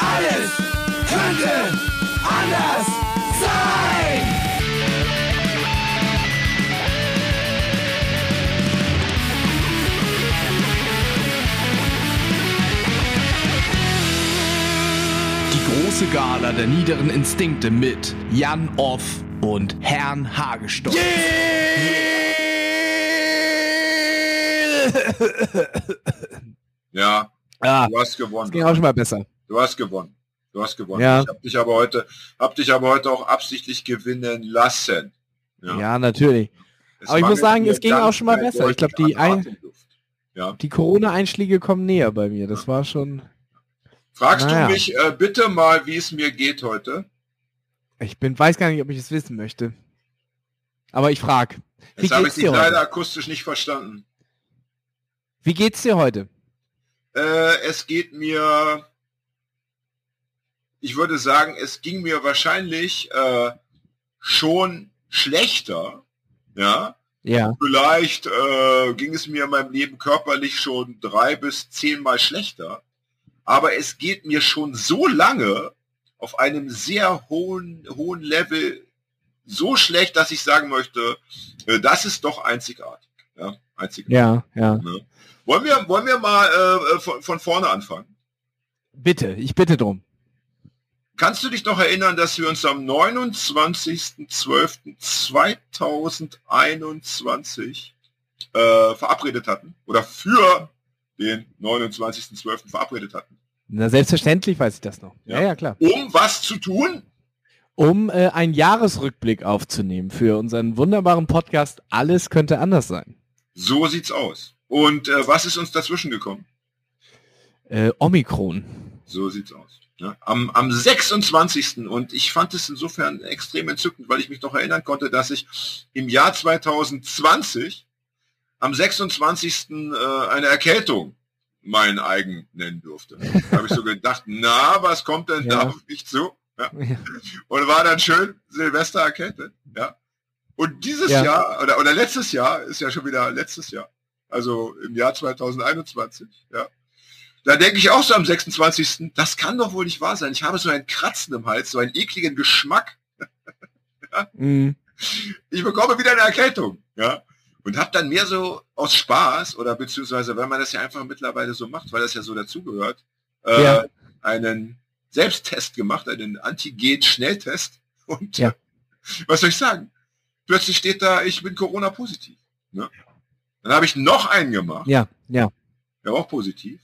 Alles könnte anders sein. Die große Gala der niederen Instinkte mit Jan Off und Herrn Hagestock. Ja, Ah, du hast das gewonnen. ging auch schon mal besser. Du hast gewonnen. Du hast gewonnen. Ja. Ich habe dich aber heute, hab dich aber heute auch absichtlich gewinnen lassen. Ja, natürlich. Es aber ich muss sagen, es ging auch schon mal besser. Ich glaub, die ein-. Ja. Die Corona-Einschläge kommen näher bei mir. Das war schon. Fragst Naja. du mich äh, bitte mal, wie es mir geht heute? Ich bin, weiß gar nicht, ob ich es wissen möchte. Aber ich frag. Wie Jetzt habe ich dich leider akustisch nicht verstanden. Wie geht's dir heute? Äh, es geht mir, ich würde sagen, es ging mir wahrscheinlich äh, schon schlechter. Ja, Ja. vielleicht äh, ging es mir in meinem Leben körperlich schon drei bis zehnmal schlechter. Aber es geht mir schon so lange auf einem sehr hohen, hohen Level so schlecht, dass ich sagen möchte, äh, das ist doch einzigartig. Ja, einzigartig. Ja, ja. Ne? Wollen wir, wollen wir mal äh, von, von vorne anfangen? Bitte, ich bitte drum. Kannst du dich noch erinnern, dass wir uns am 29.12.2021 äh, verabredet hatten? Oder für den 29.12. verabredet hatten? Na, selbstverständlich weiß ich das noch. Ja, Ja. ja, klar. Um was zu tun? Um äh, einen Jahresrückblick aufzunehmen für unseren wunderbaren Podcast Alles könnte anders sein. So sieht's aus. Und äh, was ist uns dazwischen gekommen? Äh, Omikron. So sieht's aus. Ja, am, am 26. und ich fand es insofern extrem entzückend, weil ich mich noch erinnern konnte, dass ich im Jahr 2020 am 26. Äh, eine Erkältung mein eigen nennen durfte. Da habe ich so gedacht, na, was kommt denn da Ja. auf mich zu? Ja. Und war dann schön Silvester erkältet. Ja. Und dieses Ja. Jahr, oder, oder letztes Jahr, ist ja schon wieder letztes Jahr, also im Jahr 2021, ja, da denke ich auch so am 26. Das kann doch wohl nicht wahr sein. Ich habe so ein Kratzen im Hals, so einen ekligen Geschmack. Mm, Ich bekomme wieder eine Erkältung. Ja. Und habe dann mehr so aus Spaß oder beziehungsweise, weil man das ja einfach mittlerweile so macht, weil das ja so dazugehört, äh, Ja. einen Selbsttest gemacht, einen Antigen-Schnelltest. Und Ja. was soll ich sagen? Plötzlich steht da, ich bin Corona-positiv. Ne? Dann habe ich noch einen gemacht. ja, ja. Ja, auch positiv.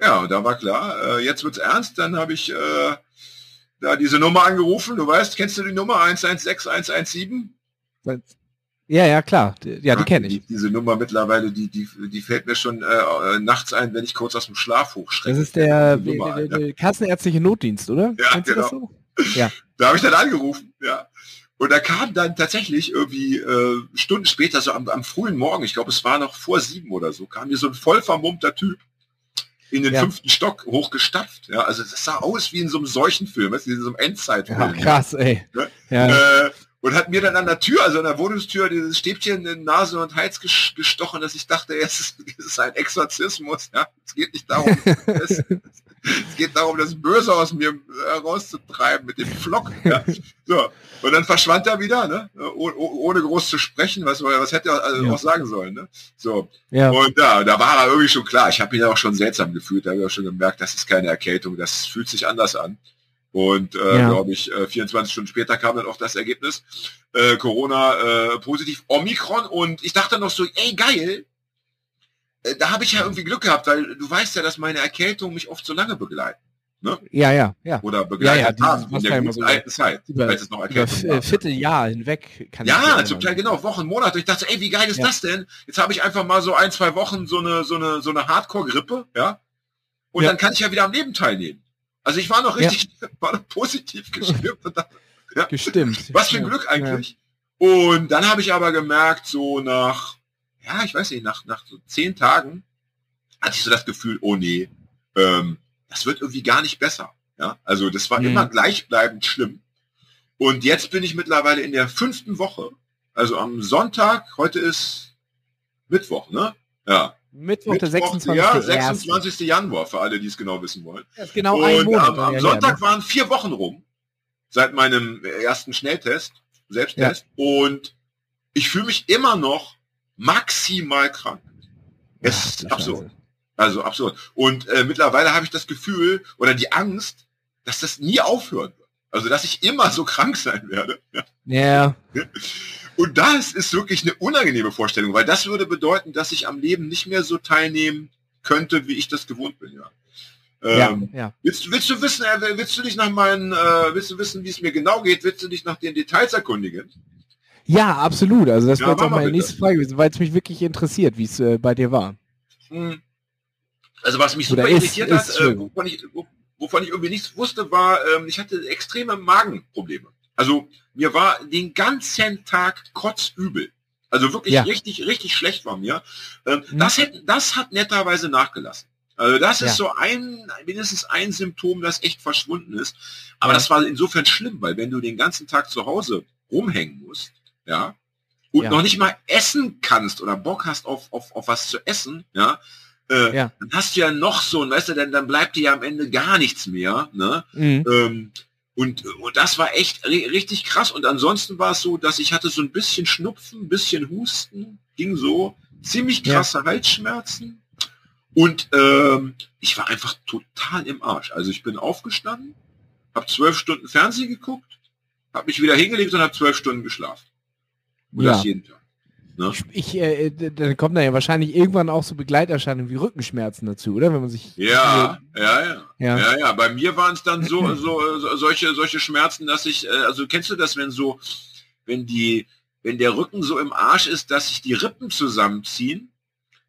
Ja, und da war klar, äh, jetzt wird's ernst, dann habe ich äh, da diese Nummer angerufen, du weißt, kennst du die Nummer 116117? Ja, ja, klar. Ja, die kenne ich. Die, diese Nummer mittlerweile, die, die, die fällt mir schon äh, nachts ein, wenn ich kurz aus dem Schlaf hochschrecke. Das ist der, Die Nummer, der, ja. der kassenärztliche Notdienst, oder? Ja, Kennst genau. so? Da habe ich dann angerufen, ja. Und da kam dann tatsächlich irgendwie äh, Stunden später, so am, am frühen Morgen, ich glaube, es war noch vor sieben oder so, kam hier so ein voll vermummter Typ in den Ja. fünften Stock hochgestapft. Ja, also das sah aus wie in so einem Seuchenfilm, weißt du, in so einem Endzeitfilm. Ja, krass, ey. Ne? Ja, Äh, und hat mir dann an der Tür, also an der Wohnungstür, dieses Stäbchen in Nase und Hals ges gestochen, dass ich dachte, es ist, es ist ein Exorzismus. Ja? Es geht nicht darum, es, es geht darum, das Böse aus mir herauszutreiben mit dem Flock. Ja? So. Und dann verschwand er wieder, ne? Oh, oh, ohne groß zu sprechen, was, was hätte er also Ja. auch sagen sollen. Ne? So. ja. Und da, da war er irgendwie schon klar. Ich habe ihn ja auch schon seltsam gefühlt. Da habe ich auch schon gemerkt, das ist keine Erkältung. Das fühlt sich anders an. Und äh, Ja. glaube ich, äh, 24 Stunden später kam dann auch das Ergebnis. Äh, Corona äh, positiv, Omikron. Und ich dachte noch so, ey geil, äh, da habe ich ja irgendwie Glück gehabt, weil du weißt ja, dass meine Erkältungen mich oft so lange begleiten. ja, ja, ja. Oder begleitet Ja, ja, haben in der immer guten alten Zeit. über- als es noch Über Erkältung war. äh, Vierteljahr hinweg kann Ja, zum Teil genau, Wochen, Monate. Ich dachte, ey, wie geil ist Ja. das denn? Jetzt habe ich einfach mal so ein, zwei Wochen so eine, so eine, so eine Hardcore-Grippe, ja. Und Ja. dann kann ich ja wieder am Leben teilnehmen. Also ich war noch Ja. richtig, war noch positiv gestimmt. und dachte, Gestimmt. was für ein Ja, Glück eigentlich. Und dann habe ich aber gemerkt, so nach, ja, ich weiß nicht, nach, nach so zehn Tagen hatte ich so das Gefühl, oh nee, ähm, das wird irgendwie gar nicht besser. Ja, also das war Mhm. immer gleichbleibend schlimm. Und jetzt bin ich mittlerweile in der fünften Woche. Also am Sonntag, heute ist Mittwoch, ne? Ja. Mittwoch, der Mittwoch, 26. Ja, erste. 26. Januar, für alle, die es genau wissen wollen. Genau ein Und Monat. am, am ja, Sonntag ja, waren vier Wochen rum, seit meinem ersten Schnelltest, Selbsttest. Und ich fühle mich immer noch maximal krank. Es Ach, ist absurd. Scheiße. Also absurd. Und äh, mittlerweile habe ich das Gefühl oder die Angst, dass das nie aufhören wird. Also dass ich immer so krank sein werde. Ja. Ja, Und das ist wirklich eine unangenehme Vorstellung, weil das würde bedeuten, dass ich am Leben nicht mehr so teilnehmen könnte, wie ich das gewohnt bin. Ja. ja, Ähm, ja. Willst, du- willst du wissen, äh, willst du dich nach meinen, äh, willst du wissen, wie es mir genau geht? Willst du dich nach den Details erkundigen? Ja, absolut. Also das Ja, wäre jetzt auch meine bitte. nächste Frage gewesen, weil es mich wirklich interessiert, wie es äh, bei dir war. Hm. Also was mich Oder super ist- irritiert ist hat, äh, wovon, ich, wo- wovon ich irgendwie nichts wusste, war, ähm, ich hatte extreme Magenprobleme. Also mir war den ganzen Tag kotzübel. Also wirklich Ja. richtig, richtig schlecht war mir. Ähm, Mhm. das, hätte, das hat netterweise nachgelassen. Also das ist Ja. so ein, mindestens ein Symptom, das echt verschwunden ist. Aber Ja. das war insofern schlimm, weil wenn du den ganzen Tag zu Hause rumhängen musst, ja, und Ja. noch nicht mal essen kannst oder Bock hast auf, auf, auf was zu essen, ja, äh, Ja. dann hast du ja noch so, und weißt du, dann, dann bleibt dir ja am Ende gar nichts mehr, ne? Mhm. Ähm, und, und das war echt ri- richtig krass. Und ansonsten war es so, dass ich hatte so ein bisschen Schnupfen, ein bisschen Husten, ging so, ziemlich Ja. krasse Halsschmerzen. Und ähm, ich war einfach total im Arsch. Also ich bin aufgestanden, habe zwölf Stunden Fernsehen geguckt, habe mich wieder hingelegt und habe zwölf Stunden geschlafen. Und Ja. jeden Tag. Ne? Ich, äh, d- dann kommen da ja wahrscheinlich irgendwann auch so Begleiterscheinungen wie Rückenschmerzen dazu, oder? Wenn man sich Ja, ja, ja. Ja. Ja, ja, bei mir waren es dann so, so, so solche, solche Schmerzen, dass ich, äh, also kennst du das, wenn so, wenn die, wenn der Rücken so im Arsch ist, dass sich die Rippen zusammenziehen,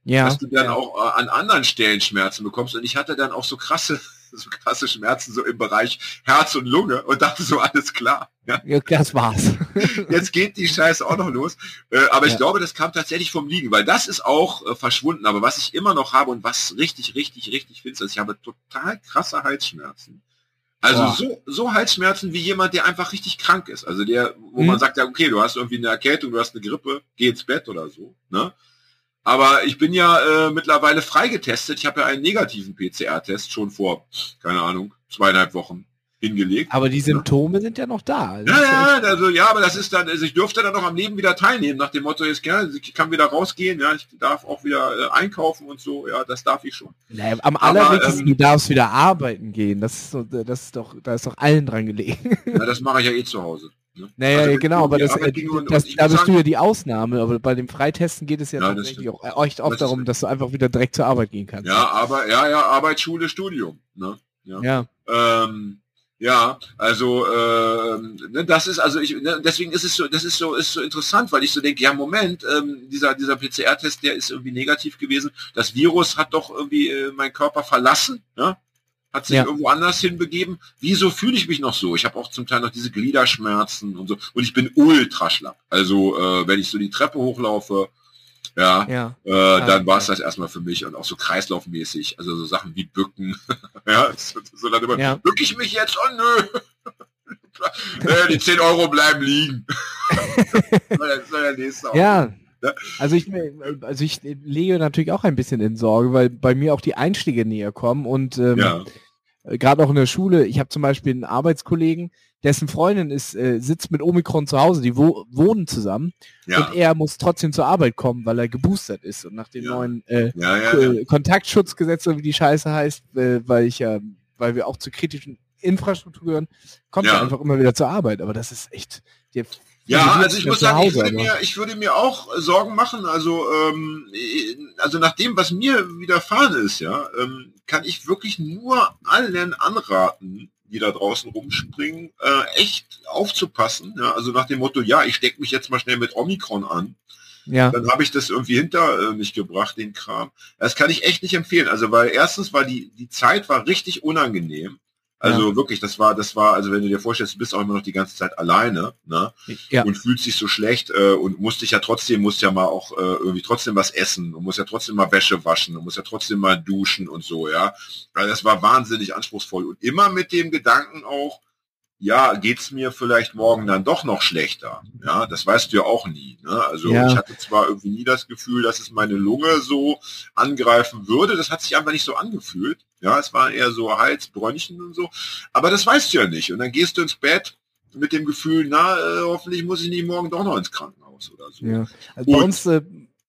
ja, dass du dann auch äh, an anderen Stellen Schmerzen bekommst. Und ich hatte dann auch so krasse, so krasse Schmerzen so im Bereich Herz und Lunge und dachte so, alles klar. Ja, ja, das war's. jetzt geht die Scheiße auch noch los. Äh, aber ich Ja. glaube, das kam tatsächlich vom Liegen, weil das ist auch äh, verschwunden. Aber was ich immer noch habe und was richtig, richtig, richtig finster ist, ich habe total krasse Halsschmerzen. Also Boah. so, so Halsschmerzen wie jemand, der einfach richtig krank ist. Also der, wo Mhm. man sagt, ja, okay, du hast irgendwie eine Erkältung, du hast eine Grippe, geh ins Bett oder so. Ne? Aber ich bin ja äh, mittlerweile freigetestet. Ich habe ja einen negativen PCR-Test schon vor, keine Ahnung, zweieinhalb Wochen hingelegt. Aber die Symptome sind ja noch da. Also Ja, ja, also ja, aber das ist dann, also ich durfte dann noch am Leben wieder teilnehmen, nach dem Motto, jetzt, ja, ich kann wieder rausgehen, ja, ich darf auch wieder äh, einkaufen und so, ja, das darf ich schon. Naja, am allerwichtigsten, ähm, du darfst wieder arbeiten gehen. Das ist, so, das ist doch, da ist doch allen dran gelegen. Ja, das mache ich ja eh zu Hause. Ne? Naja, Also, genau, aber das, äh, das, da bist du ja die Ausnahme, aber bei dem Freitesten geht es ja, Ja, tatsächlich auch äh, echt oft Das darum, dass du einfach wieder direkt zur Arbeit gehen kannst. Ja, aber, ja, ja, Arbeit, Schule, Studium. Ne? Ja. ja. Ähm, ja, also ähm, ne, das ist also ich ne, deswegen ist es so das ist so ist so interessant, weil ich so denke, ja Moment, ähm, dieser dieser PCR-Test, der ist irgendwie negativ gewesen. Das Virus hat doch irgendwie äh, meinen Körper verlassen, ne? Hat sich Ja. irgendwo anders hinbegeben. Wieso fühle ich mich noch so? Ich habe auch zum Teil noch diese Gliederschmerzen und so und ich bin ultra schlapp. Also äh, wenn ich so die Treppe hochlaufe, ja, Ja. äh, dann war es ja. das erstmal für mich und auch so kreislaufmäßig, also so Sachen wie Bücken. ja, so, so dann immer, Ja. bück ich mich jetzt? Oh nö. nee, die 10 Euro bleiben liegen. Ja. Ja. Also ich, also ich lege natürlich auch ein bisschen in Sorge, weil bei mir auch die Einstiege näher kommen und ähm, Ja, äh, gerade auch in der Schule, ich habe zum Beispiel einen Arbeitskollegen, dessen Freundin ist, äh, sitzt mit Omikron zu Hause, die wo wohnen zusammen ja, und er muss trotzdem zur Arbeit kommen, weil er geboostert ist und nach den Ja. neuen äh, ja, äh, Kontaktschutzgesetz, so wie die Scheiße heißt, äh, weil ich ja, weil wir auch zur kritischen Infrastruktur gehören, kommt er einfach immer wieder zur Arbeit. Aber das ist echt. Der, Ja, also ich sitzt muss sagen, ich Hause, würde, aber- mir, ich würde mir auch Sorgen machen. Also, ähm, äh, also nach dem, was mir widerfahren ist, ja, ähm, kann ich wirklich nur allen anraten, die da draußen rumspringen, äh, echt aufzupassen. Ja? Also nach dem Motto, ja, ich stecke mich jetzt mal schnell mit Omikron an. ja, Dann habe ich das irgendwie hinter äh, mich gebracht, den Kram. Das kann ich echt nicht empfehlen. Also, weil erstens war die, die Zeit war richtig unangenehm. Also wirklich, das war, das war, also wenn du dir vorstellst, du bist auch immer noch die ganze Zeit alleine, ne? ja, und fühlst dich so schlecht äh, und musst dich ja trotzdem, musst ja mal auch äh, irgendwie trotzdem was essen und musst ja trotzdem mal Wäsche waschen und musst ja trotzdem mal duschen und so, ja. Also das war wahnsinnig anspruchsvoll und immer mit dem Gedanken auch, ja, geht's mir vielleicht morgen dann doch noch schlechter? Ja, das weißt du ja auch nie. Ne? Also Ja. ich hatte zwar irgendwie nie das Gefühl, dass es meine Lunge so angreifen würde. Das hat sich einfach nicht so angefühlt. Ja, es war eher so Hals, Bronchien und so. Aber das weißt du ja nicht. Und dann gehst du ins Bett mit dem Gefühl, na, äh, hoffentlich muss ich nicht morgen doch noch ins Krankenhaus oder so. Ja. Also bei uns, äh,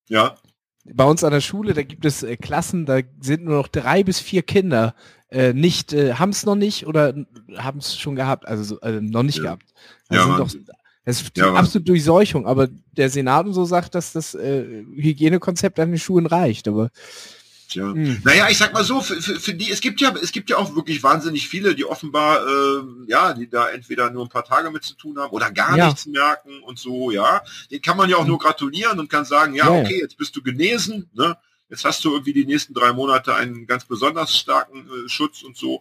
ja. bei uns an der Schule, da gibt es äh, Klassen, da sind nur noch drei bis vier Kinder äh, nicht, äh, haben es noch nicht oder haben es schon gehabt, also so, äh, noch nicht Ja. gehabt. Ja, Also Wahnsinn. doch, das ist Ja, die Wahnsinn. absolute Durchseuchung, aber der Senat und so sagt, dass das äh, Hygienekonzept an den Schulen reicht, aber Tja. Hm. Naja, ich sag mal so, für, für, für die, es gibt ja, es gibt ja auch wirklich wahnsinnig viele, die offenbar, ähm, ja, die da entweder nur ein paar Tage mit zu tun haben oder gar Ja. nichts merken und so, ja. Den kann man ja auch nur gratulieren und kann sagen, ja, Ja, ja. okay, jetzt bist du genesen, ne? Jetzt hast du irgendwie die nächsten drei Monate einen ganz besonders starken äh, Schutz und so.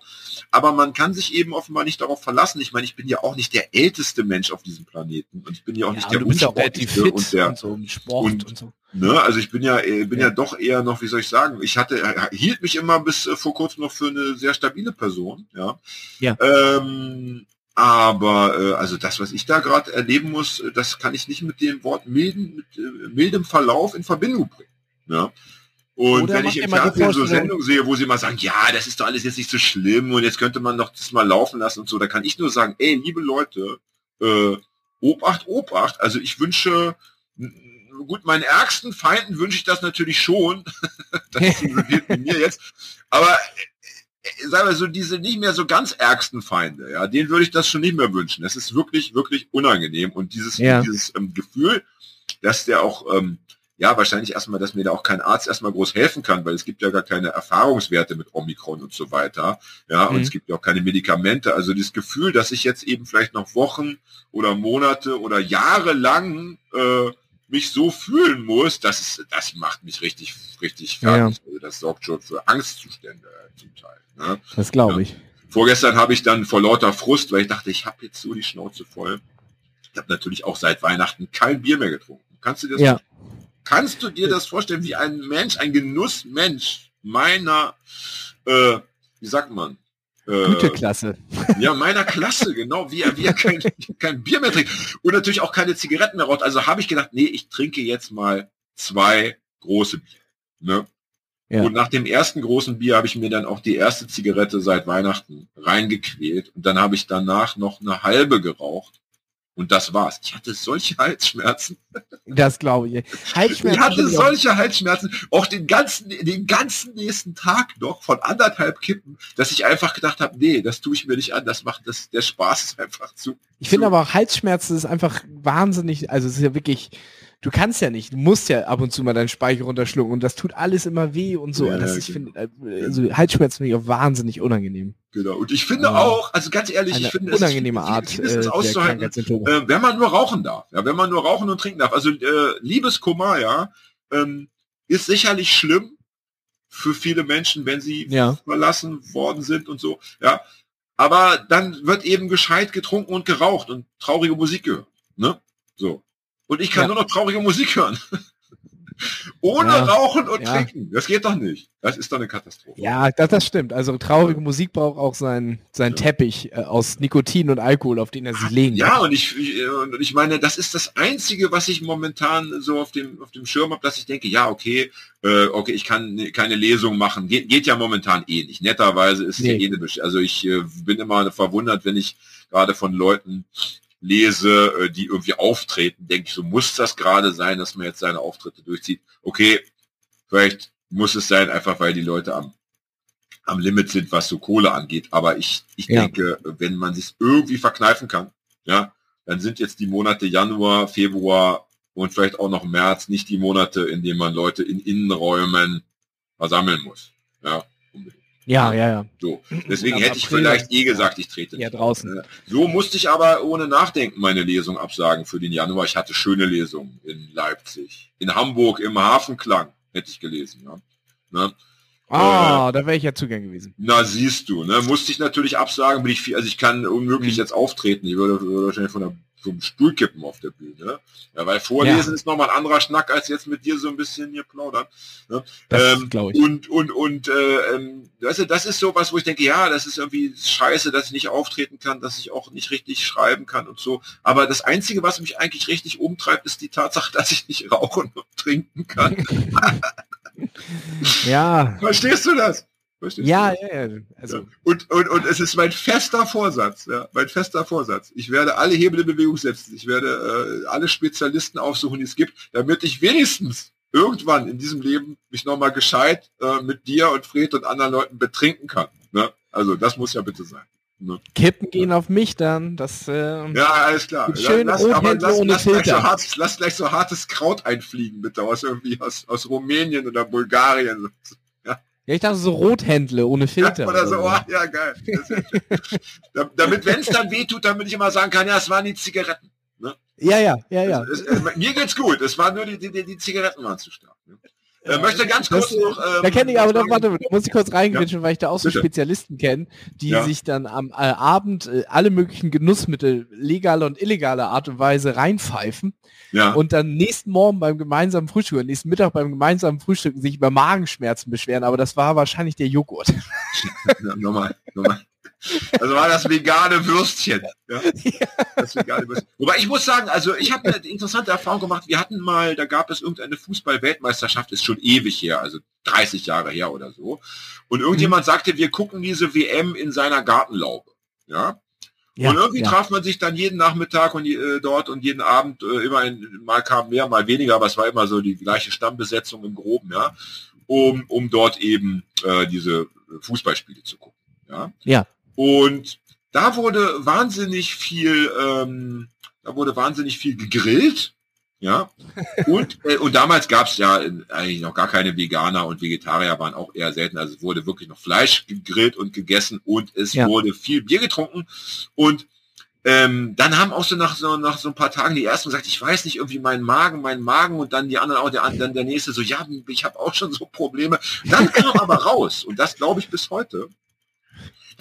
Aber man kann sich eben offenbar nicht darauf verlassen. Ich meine, ich bin ja auch nicht der älteste Mensch auf diesem Planeten und ich bin ja auch ja, nicht der bist ja und der und so Sport und- und, so. Ne, also ich bin ja, äh, bin ja. Ja. doch eher noch, wie soll ich sagen, ich hatte, äh, hielt mich immer bis äh, vor kurzem noch für eine sehr stabile Person, ja. Ja. Ähm, aber äh, also das, was ich da gerade erleben muss, das kann ich nicht mit dem Wort milden, mit äh, mildem Verlauf in Verbindung bringen. Ja. Und Oder wenn ich im Fernsehen so Sendungen sehe, wo sie mal sagen, ja, das ist doch alles jetzt nicht so schlimm und jetzt könnte man doch das mal laufen lassen und so, da kann ich nur sagen, ey, liebe Leute, äh, Obacht, Obacht. Also ich wünsche, gut, meinen ärgsten Feinden wünsche ich das natürlich schon. das ist mit mir jetzt. Aber äh, sagen wir so, diese nicht mehr so ganz ärgsten Feinde, ja, denen würde ich das schon nicht mehr wünschen. Das ist wirklich, wirklich unangenehm. Und dieses, Ja. dieses ähm, Gefühl, dass der auch, ähm, ja, wahrscheinlich erstmal, dass mir da auch kein Arzt erstmal groß helfen kann, weil es gibt ja gar keine Erfahrungswerte mit Omikron und so weiter. Ja, und Mhm. es gibt ja auch keine Medikamente. Also das Gefühl, dass ich jetzt eben vielleicht noch Wochen oder Monate oder Jahre lang äh, mich so fühlen muss, das ist, das macht mich richtig, richtig fertig. Also das sorgt schon für Angstzustände äh, zum Teil. Ne? Das glaube Ja. ich. Vorgestern habe ich dann vor lauter Frust, weil ich dachte, ich habe jetzt so die Schnauze voll. Ich habe natürlich auch seit Weihnachten kein Bier mehr getrunken. Kannst du dir das, Ja. Kannst du dir das vorstellen, wie ein Mensch, ein Genussmensch meiner, äh, wie sagt man? Äh, Güteklasse. ja, meiner Klasse, genau, wie er, wie er kein, kein Bier mehr trinkt und natürlich auch keine Zigaretten mehr raucht. Also habe ich gedacht, nee, ich trinke jetzt mal zwei große Bier. Ne? Ja. Und nach dem ersten großen Bier habe ich mir dann auch die erste Zigarette seit Weihnachten reingequält und dann habe ich danach noch eine halbe geraucht und das war's. Ich hatte solche Halsschmerzen. Das glaube ich. Halsschmerzen. Ich hatte solche Halsschmerzen, auch den ganzen, den ganzen nächsten Tag noch von anderthalb Kippen, dass ich einfach gedacht habe, nee, das tue ich mir nicht an, das macht das, der Spaß ist einfach zu. Ich finde aber auch Halsschmerzen ist einfach wahnsinnig, also es ist ja wirklich, du kannst ja nicht, du musst ja ab und zu mal deinen Speicher runterschlucken und das tut alles immer weh und so. Ja, das ja, ist, ich genau. finde, also Halsschmerzen finde ich auch wahnsinnig unangenehm. Genau. Und ich finde Ja. auch, also ganz ehrlich, Eine ich finde, es unangenehme Art vieles äh, auszuhalten, äh, wenn man nur rauchen darf, ja, wenn man nur rauchen und trinken darf. Also äh, Liebeskummer, ja, ähm, ist sicherlich schlimm für viele Menschen, wenn sie Ja. verlassen worden sind und so, ja. Aber dann wird eben gescheit getrunken und geraucht und traurige Musik gehört, ne? So. Und ich kann Ja. nur noch traurige Musik hören. Ohne Ja. Rauchen und Ja. Trinken. Das geht doch nicht. Das ist doch eine Katastrophe. Ja, das, das stimmt. Also traurige Musik braucht auch seinen sein Ja. Teppich äh, aus Nikotin und Alkohol, auf den er sich legen Ja, kann. und ich, ich, äh, und ich meine, das ist das Einzige, was ich momentan so auf dem, auf dem Schirm habe, dass ich denke, ja, okay, äh, okay, ich kann ne- keine Lesung machen. Geht, geht ja momentan eh nicht. Netterweise ist Nee. ja eh Besch Also ich äh, bin immer verwundert, wenn ich gerade von Leuten lese, äh, die irgendwie auftreten, denke ich, so muss das gerade sein, dass man jetzt seine Auftritte durchzieht. Okay, vielleicht muss es sein, einfach weil die Leute am am Limit sind, was so Kohle angeht. Aber ich, ich Ja. denke, wenn man sich irgendwie verkneifen kann, ja, dann sind jetzt die Monate Januar, Februar und vielleicht auch noch März nicht die Monate, in denen man Leute in Innenräumen versammeln muss. Ja. Ja, ja, ja. So. Deswegen hätte ich vielleicht eh gesagt, ich trete Ja, draußen. ne? So musste ich aber ohne Nachdenken meine Lesung absagen für den Januar. Ich hatte schöne Lesungen in Leipzig. In Hamburg im Hafenklang hätte ich gelesen. Ja. Ne? Ah, da wäre ich ja zugang gewesen. Na, siehst du, ne? Musste ich natürlich absagen, bin ich viel, also ich kann unmöglich Mhm. jetzt auftreten. Ich würde, würde wahrscheinlich von der vom Stuhlkippen auf der Bühne. Ja, weil Vorlesen ja. ist nochmal ein anderer Schnack, als jetzt mit dir so ein bisschen hier plaudern. Ne? Ähm, ich. Und, und, und äh, ähm, weißt du, das ist so was, wo ich denke, ja, das ist irgendwie scheiße, dass ich nicht auftreten kann, dass ich auch nicht richtig schreiben kann und so. Aber das Einzige, was mich eigentlich richtig umtreibt, ist die Tatsache, dass ich nicht rauchen und trinken kann. ja. Verstehst du das? Ja, ja, ja. Also. Ja. Und, und, und es ist mein fester Vorsatz, ja, mein fester Vorsatz. Ich werde alle Hebel in Bewegung setzen. Ich werde äh, alle Spezialisten aufsuchen, die es gibt, damit ich wenigstens irgendwann in diesem Leben mich nochmal gescheit äh, mit dir und Fred und anderen Leuten betrinken kann. Ne? Also das muss ja bitte sein. Ne? Kippen gehen auf mich dann. Das, äh, ja, alles klar. Schön lass, aber lass, lass, gleich so hart, lass gleich so hartes Kraut einfliegen, bitte, aus irgendwie aus, aus Rumänien oder Bulgarien. Ja, ich dachte so Rothändle ohne Filter. oder so, oh, ja, geil. damit, wenn es dann wehtut, damit ich immer sagen kann, ja, es waren die Zigaretten. Ne? Ja, ja, ja, ja. Es, es, mir geht's gut. Es war nur die, die, die Zigaretten waren zu stark. Ne? Äh, möchte ganz kurz das, noch. Ähm, da kenne ich aber noch, warte, da muss ich kurz reingritschen, ja. weil ich da auch so Bitte. Spezialisten kenne, die ja. sich dann am äh, Abend äh, alle möglichen Genussmittel legaler und illegaler Art und Weise reinpfeifen ja. und dann nächsten Morgen beim gemeinsamen Frühstück und nächsten Mittag beim gemeinsamen Frühstück sich über Magenschmerzen beschweren, aber das war wahrscheinlich der Joghurt. Nochmal, nochmal. Also war das vegane Würstchen. Ja? Das vegane Würstchen. Wobei ich muss sagen, also ich habe eine interessante Erfahrung gemacht. Wir hatten mal, da gab es irgendeine Fußball-Weltmeisterschaft, ist schon ewig her, also 30 Jahre her oder so. Und irgendjemand mhm. sagte, wir gucken diese WM in seiner Gartenlaube. Ja. Ja, und irgendwie ja. traf man sich dann jeden Nachmittag und äh, dort und jeden Abend äh, immer in, mal kam mehr, mal weniger, aber es war immer so die gleiche Stammbesetzung im Groben, ja, um, um dort eben äh, diese Fußballspiele zu gucken. Ja. ja. Und da wurde wahnsinnig viel, ähm, da wurde wahnsinnig viel gegrillt. Ja. Und, äh, und damals gab es ja eigentlich noch gar keine Veganer und Vegetarier waren auch eher selten. Also es wurde wirklich noch Fleisch gegrillt und gegessen und es ja. wurde viel Bier getrunken. Und ähm, dann haben auch so nach, so nach so ein paar Tagen die ersten gesagt, ich weiß nicht, irgendwie mein Magen, mein Magen und dann die anderen auch, der, dann der nächste so, ja, ich habe auch schon so Probleme. Dann kam aber raus, und das glaube ich bis heute,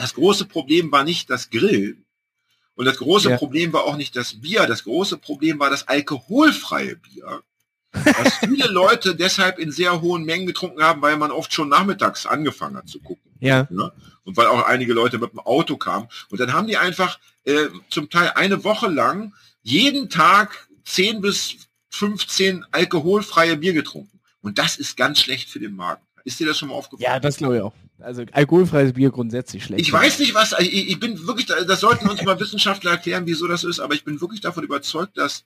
das große Problem war nicht das Grillen. Und das große ja. Problem war auch nicht das Bier. Das große Problem war das alkoholfreie Bier. Was viele Leute deshalb in sehr hohen Mengen getrunken haben, weil man oft schon nachmittags angefangen hat zu gucken. Ja. ja? Und weil auch einige Leute mit dem Auto kamen. Und dann haben die einfach äh, zum Teil eine Woche lang jeden Tag 10 bis 15 alkoholfreie Bier getrunken. Und das ist ganz schlecht für den Magen. Ist dir das schon mal aufgefallen? Ja, das glaube ich auch. Also alkoholfreies Bier grundsätzlich schlecht. Ich weiß nicht, was, ich, ich, bin wirklich, das sollten uns mal Wissenschaftler erklären, wieso das ist, aber ich bin wirklich davon überzeugt, dass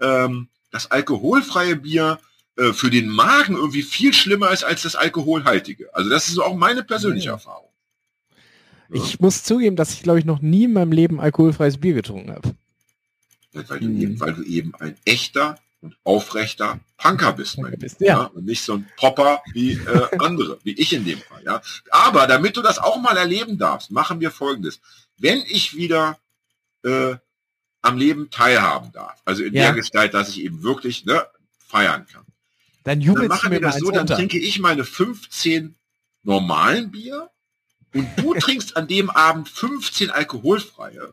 ähm, das alkoholfreie Bier äh, für den Magen irgendwie viel schlimmer ist als das alkoholhaltige. Also das ist auch meine persönliche Erfahrung. Ja. Ich muss zugeben, dass ich glaube ich noch nie in meinem Leben alkoholfreies Bier getrunken habe. Weil, du eben, weil du eben ein echter aufrechter Punker bist, Punker bist ja. ja. Und nicht so ein Popper wie äh, andere, wie ich in dem Fall. Ja. Aber damit du das auch mal erleben darfst, machen wir folgendes. Wenn ich wieder äh, am Leben teilhaben darf, also in ja. der Gestalt, dass ich eben wirklich ne, feiern kann, dann, dann machen wir das so, dann unter. trinke ich meine 15 normalen Bier und du trinkst an dem Abend 15 alkoholfreie.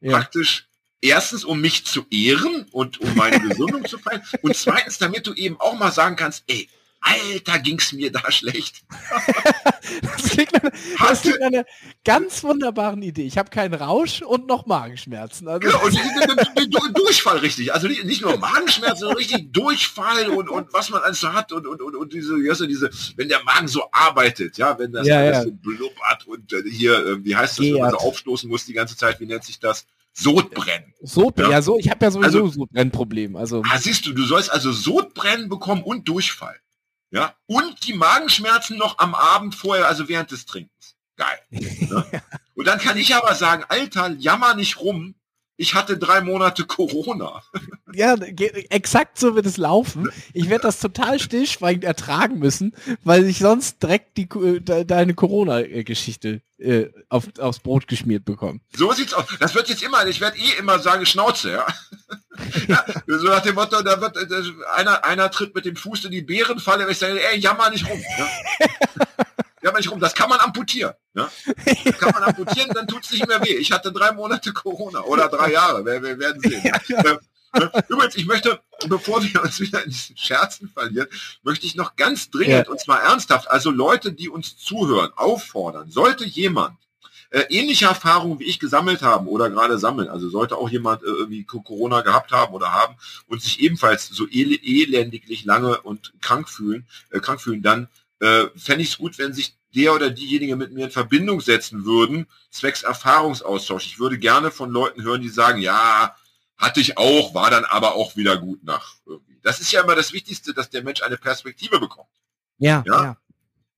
Ja. Praktisch erstens, um mich zu ehren und um meine Gesundung zu feiern. Und zweitens, damit du eben auch mal sagen kannst, ey, Alter, ging's mir da schlecht. das klingt nach, das klingt nach einer ganz wunderbaren Idee. Ich habe keinen Rausch und noch Magenschmerzen. Also ja, und Durchfall richtig. Also nicht, nicht nur Magenschmerzen, sondern richtig Durchfall und, und was man alles so hat und, und, und, und diese, ja, diese, wenn der Magen so arbeitet, ja, wenn das ja, alles ja. so blubbert und äh, hier, äh, wie heißt das, wenn man so aufstoßen muss die ganze Zeit, wie nennt sich das? Sodbrennen. Sodbrennen, ja. ja, so, ich habe ja sowieso also, Sodbrennproblem. Also. Ah, siehst du, du sollst also Sodbrennen bekommen und Durchfall. Ja, und die Magenschmerzen noch am Abend vorher, also während des Trinkens. Geil. Ne? und dann kann ich aber sagen, Alter, jammer nicht rum, ich hatte drei Monate Corona. Ja, exakt so wird es laufen. Ich werde das total stillschweigend ertragen müssen, weil ich sonst direkt die, deine Corona-Geschichte äh, auf, aufs Brot geschmiert bekomme. So sieht's aus. Das wird jetzt immer, ich werde eh immer sagen, Schnauze, ja. ja so nach dem Motto, da wird einer, einer tritt mit dem Fuß in die Bärenfalle, ich sage, ey, jammer nicht rum. Ja? Ja, nicht rum. Das kann man amputieren. Ja? Das kann man amputieren, dann tut es nicht mehr weh. Ich hatte drei Monate Corona oder drei Jahre. Wir, wir werden sehen. Ja. Übrigens, ich möchte, bevor wir uns wieder in diesen Scherzen verlieren, möchte ich noch ganz dringend, ja. und zwar ernsthaft, also Leute, die uns zuhören, auffordern, sollte jemand äh, ähnliche Erfahrungen wie ich gesammelt haben oder gerade sammeln, also sollte auch jemand äh, irgendwie Corona gehabt haben oder haben und sich ebenfalls so el elendiglich lange und krank fühlen, äh, krank fühlen, dann äh, fände ich es gut, wenn sich der oder diejenige mit mir in Verbindung setzen würden, zwecks Erfahrungsaustausch. Ich würde gerne von Leuten hören, die sagen, ja, hatte ich auch, war dann aber auch wieder gut nach irgendwie. Das ist ja immer das Wichtigste, dass der Mensch eine Perspektive bekommt. Ja, ja. ja.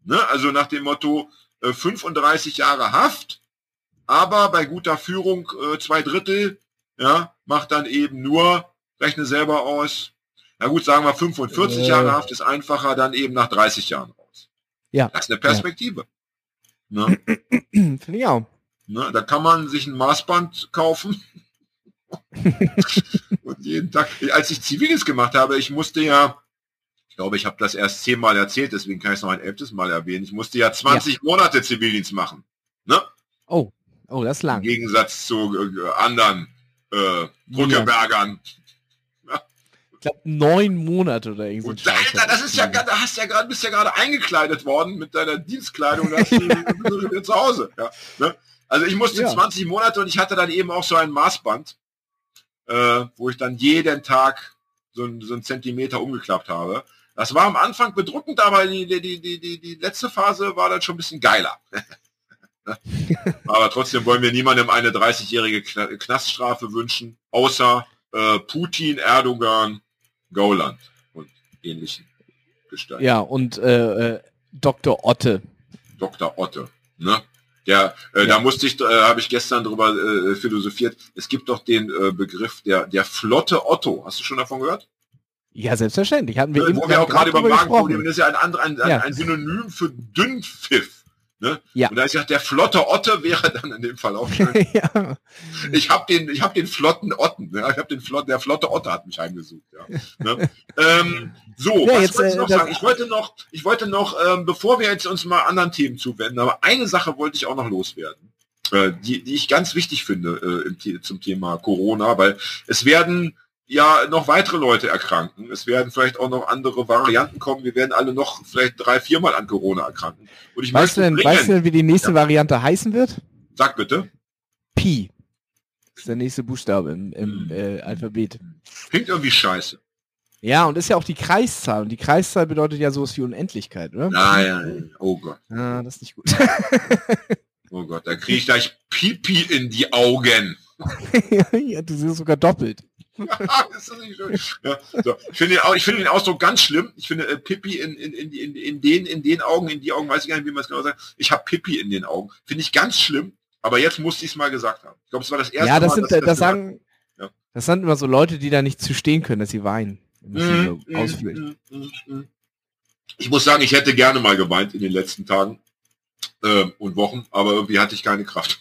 Ne? Also nach dem Motto äh, 35 Jahre Haft, aber bei guter Führung äh, zwei Drittel, ja, macht dann eben nur, rechne selber aus, na gut, sagen wir 45 äh, Jahre Haft ist einfacher, dann eben nach 30 Jahren. Ja. Das ist eine Perspektive. Ja. Ne? Finde ich auch. Ne, da kann man sich ein Maßband kaufen und jeden Tag, als ich Zivildienst gemacht habe, ich musste ja, ich glaube, ich habe das erst zehnmal erzählt, deswegen kann ich es noch ein elftes Mal erwähnen. Ich musste ja 20 ja. Monate Zivildienst machen. Ne? Oh, oh, das ist lang. Im Gegensatz zu äh, anderen äh, Brückebergern. Ja. Glaube neun Monate oder irgendwie. Alter, das ist ja, da hast ja gerade, bist ja gerade eingekleidet worden mit deiner Dienstkleidung, da hast du, du zu Hause. Ja, ne? Also ich musste ja. 20 Monate und ich hatte dann eben auch so ein Maßband äh, wo ich dann jeden Tag so, ein, so einen Zentimeter umgeklappt habe. Das war am Anfang bedrückend, aber die, die, die, die, die letzte Phase war dann schon ein bisschen geiler. aber trotzdem wollen wir niemandem eine 30-jährige Knaststrafe wünschen, außer äh, Putin, Erdogan, Gauland und ähnlichen Gestalten. Ja, und äh, äh Dr. Otte. Dr. Otte, ne? Der, äh, ja. da musste ich, äh, habe ich gestern drüber äh, philosophiert. Es gibt doch den äh, Begriff der der flotte Otto. Hast du schon davon gehört? Ja, selbstverständlich. Hatten wir äh, wo wir auch gerade über Magenprobleme. Das ist ja ein, andere, ein, ja. ein Synonym für Dünnpfiff. Ne? Ja. Und da ist ja der flotte Otte wäre dann in dem Fall auch schön. ja. Ich habe den, ich habe den flotten Otten. Ja? Ich habe den flott, der flotte Otte hat mich heimgesucht. Ja. Ne? ähm, so, ja, was jetzt, wollte ich äh, noch sagen? Ich wollte noch, ich wollte noch, ähm, bevor wir jetzt uns mal anderen Themen zuwenden, aber eine Sache wollte ich auch noch loswerden, äh, die, die ich ganz wichtig finde äh, im, zum Thema Corona, weil es werden ja noch weitere Leute erkranken. Es werden vielleicht auch noch andere Varianten kommen. Wir werden alle noch vielleicht drei, viermal an Corona erkranken. Und ich weißt, du denn, weißt du denn, wie die nächste ja. Variante heißen wird? Sag bitte. Pi. Das ist der nächste Buchstabe im, im hm. äh, Alphabet. Klingt irgendwie scheiße. Ja, und ist ja auch die Kreiszahl. Und die Kreiszahl bedeutet ja sowas wie Unendlichkeit, oder? Ah, ja, ja. Oh Gott. Ah, das ist nicht gut. oh Gott, da kriege ich gleich Pipi in die Augen. ja, das ist sogar doppelt. ja, so. Ich finde den, find den Ausdruck ganz schlimm. Ich finde äh, Pippi in, in, in, in, den, in den Augen, in die Augen, weiß ich gar nicht, wie man es genau sagt. Ich habe Pippi in den Augen. Finde ich ganz schlimm. Aber jetzt musste ich es mal gesagt haben. Ich glaube, es war das erste ja, das Mal. Sind, das, das, sagen, ja. das sind immer so Leute, die da nicht zu stehen können, dass sie weinen. Mm, mm, mm, ich muss sagen, ich hätte gerne mal geweint in den letzten Tagen äh, und Wochen, aber irgendwie hatte ich keine Kraft.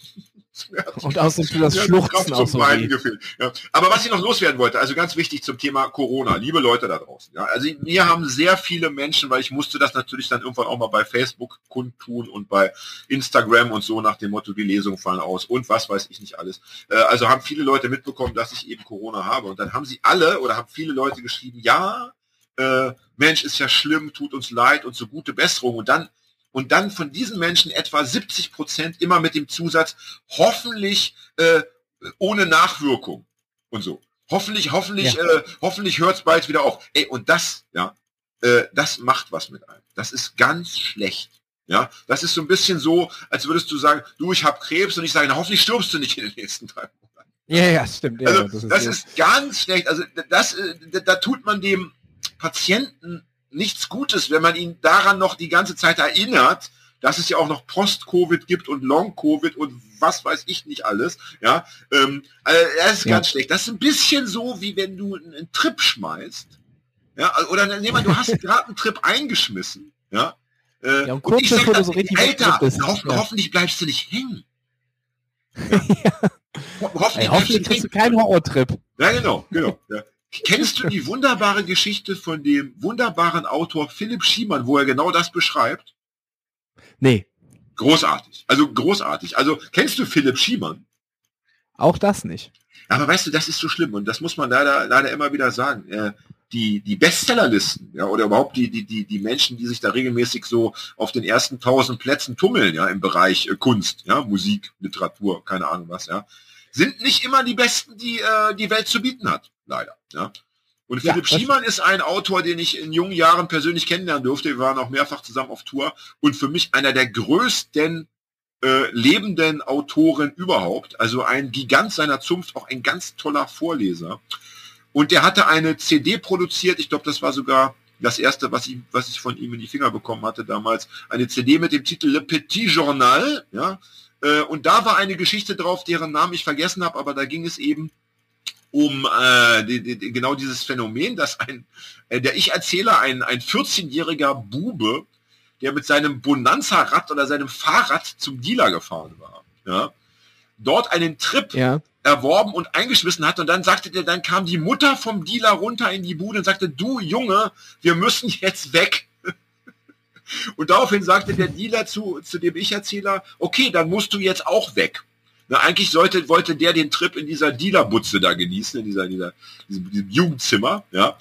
Und außerdem für das Schluchzen auch so ja. Aber was ich noch loswerden wollte, also ganz wichtig zum Thema Corona, liebe Leute da draußen. Ja, also mir haben sehr viele Menschen, weil ich musste das natürlich dann irgendwann auch mal bei Facebook kundtun und bei Instagram und so nach dem Motto, die Lesungen fallen aus und was weiß ich nicht alles. Äh, also haben viele Leute mitbekommen, dass ich eben Corona habe. Und dann haben sie alle oder haben viele Leute geschrieben, ja, äh, Mensch, ist ja schlimm, tut uns leid und so gute Besserung. Und dann und dann von diesen Menschen etwa 70 Prozent immer mit dem Zusatz, hoffentlich äh, ohne Nachwirkung und so. Hoffentlich, hoffentlich, ja. äh, hoffentlich hört es bald wieder auf. Ey, und das, ja, äh, das macht was mit einem. Das ist ganz schlecht. Ja, das ist so ein bisschen so, als würdest du sagen, du, ich habe Krebs und ich sage, na, hoffentlich stirbst du nicht in den nächsten drei Monaten. Ja, ja, stimmt. Ja, also, das, ist, das ist, ganz schlecht. Also das, äh, da tut man dem Patienten nichts Gutes, wenn man ihn daran noch die ganze Zeit erinnert, dass es ja auch noch Post-Covid gibt und Long-Covid und was weiß ich nicht alles. Ja, ähm, also das ist ja. ganz schlecht. Das ist ein bisschen so, wie wenn du einen Trip schmeißt. Ja, oder nehmen wir, du hast gerade einen Trip eingeschmissen. Ja, äh, ja und, und ich sag, so richtig Alter, ho ja. hoffentlich bleibst du nicht hängen. Ja. Ho hoffentlich, Ey, hoffentlich kriegst du keinen Horrortrip. Ja, genau, genau. Ja. Kennst du die wunderbare Geschichte von dem wunderbaren Autor Philipp Schiemann, wo er genau das beschreibt? Nee. Großartig. Also großartig. Also kennst du Philipp Schiemann? Auch das nicht. Aber weißt du, das ist so schlimm und das muss man leider, leider immer wieder sagen. Äh, die, die Bestsellerlisten, ja, oder überhaupt die, die, die, die Menschen, die sich da regelmäßig so auf den ersten tausend Plätzen tummeln, ja, im Bereich äh, Kunst, ja, Musik, Literatur, keine Ahnung was, ja, sind nicht immer die besten, die äh, die Welt zu bieten hat, leider, ja. Und Philipp ja, Schiemann ist ein Autor, den ich in jungen Jahren persönlich kennenlernen durfte. Wir waren auch mehrfach zusammen auf Tour und für mich einer der größten äh, lebenden Autoren überhaupt. Also ein Gigant seiner Zunft, auch ein ganz toller Vorleser. Und der hatte eine CD produziert, ich glaube, das war sogar das erste, was ich, was ich von ihm in die Finger bekommen hatte damals, eine CD mit dem Titel Le Petit Journal, ja. Äh, und da war eine Geschichte drauf, deren Namen ich vergessen habe, aber da ging es eben um äh, die, die, genau dieses Phänomen, dass ein äh, der Ich-Erzähler, ein, ein 14-jähriger Bube, der mit seinem Bonanza-Rad oder seinem Fahrrad zum Dealer gefahren war. Ja, dort einen Trip ja. erworben und eingeschmissen hat und dann sagte der, dann kam die Mutter vom Dealer runter in die Bude und sagte, du Junge, wir müssen jetzt weg. Und daraufhin sagte der Dealer zu, zu dem Ich-Erzähler, okay, dann musst du jetzt auch weg. Na, eigentlich sollte, wollte der den Trip in dieser Dealerbutze da genießen, in dieser, dieser, diesem, diesem Jugendzimmer, ja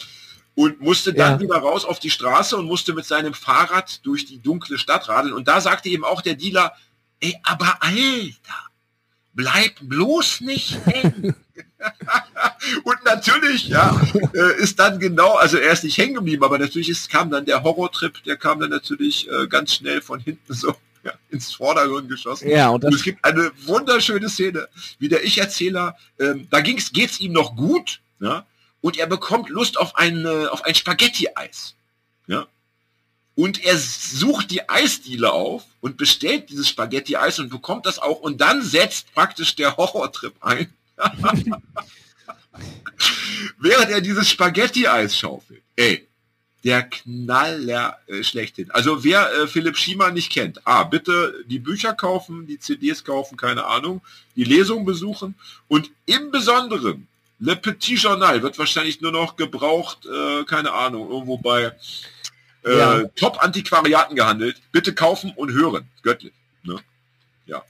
und musste dann ja. wieder raus auf die Straße und musste mit seinem Fahrrad durch die dunkle Stadt radeln. Und da sagte eben auch der Dealer, ey, aber Alter, bleib bloß nicht hängen. und natürlich, ja, äh, ist dann genau, also er ist nicht hängen geblieben, aber natürlich ist, kam dann der Horrortrip, der kam dann natürlich äh, ganz schnell von hinten so ja, ins Vordergrund geschossen. Ja, und, und, es gibt eine wunderschöne Szene, wie der Ich-Erzähler, ähm, da ging's, geht's ihm noch gut, ja, und er bekommt Lust auf ein, auf ein Spaghetti-Eis. Ja? Und er sucht die Eisdiele auf und bestellt dieses Spaghetti-Eis und bekommt das auch und dann setzt praktisch der Horrortrip ein. Während er dieses Spaghetti-Eis schaufelt. Ey, der Knaller äh, schlechthin. Also wer äh, Philipp Schiemann nicht kennt, ah, bitte die Bücher kaufen, die CDs kaufen, keine Ahnung, die Lesung besuchen und im Besonderen Le Petit Journal wird wahrscheinlich nur noch gebraucht, äh, keine Ahnung, irgendwo bei äh, ja. Top-Antiquariaten gehandelt. Bitte kaufen und hören. Göttlich. Ne? Ja.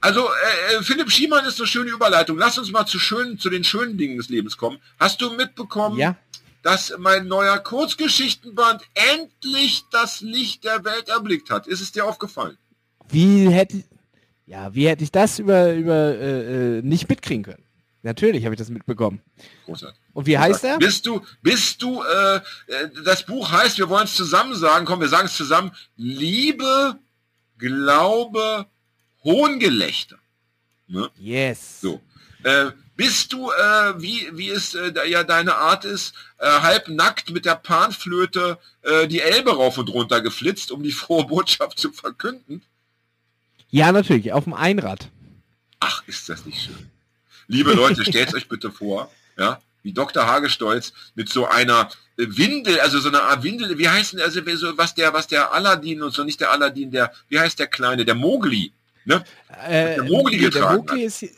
Also äh, äh, Philipp Schiemann ist eine schöne Überleitung. Lass uns mal zu schönen, zu den schönen Dingen des Lebens kommen. Hast du mitbekommen, ja. dass mein neuer Kurzgeschichtenband endlich das Licht der Welt erblickt hat? Ist es dir aufgefallen? Wie hätte ja, wie hätte ich das über über äh, äh nicht mitkriegen können? Natürlich habe ich das mitbekommen. Großartig. Und wie heißt er? Bist du, bist du, äh, äh, das Buch heißt, wir wollen es zusammen sagen, komm, wir sagen es zusammen, Liebe, Glaube, Hohngelächter. Ne? Yes. So. Äh, bist du, äh, wie, wie es äh, ja deine Art ist, äh, halb nackt mit der Panflöte äh, die Elbe rauf und runter geflitzt, um die frohe Botschaft zu verkünden? Ja, natürlich, auf dem Einrad. Ach, ist das nicht schön. Liebe Leute, stellt euch bitte vor, ja, wie Dr. Hagestolz mit so einer Windel, also so eine Art Windel, wie heißt denn, also was der, was der Aladdin und so, nicht der Aladdin, der, wie heißt der Kleine, der Mogli, ne? Äh, der Mogli getragen der Mogli hat. Ist,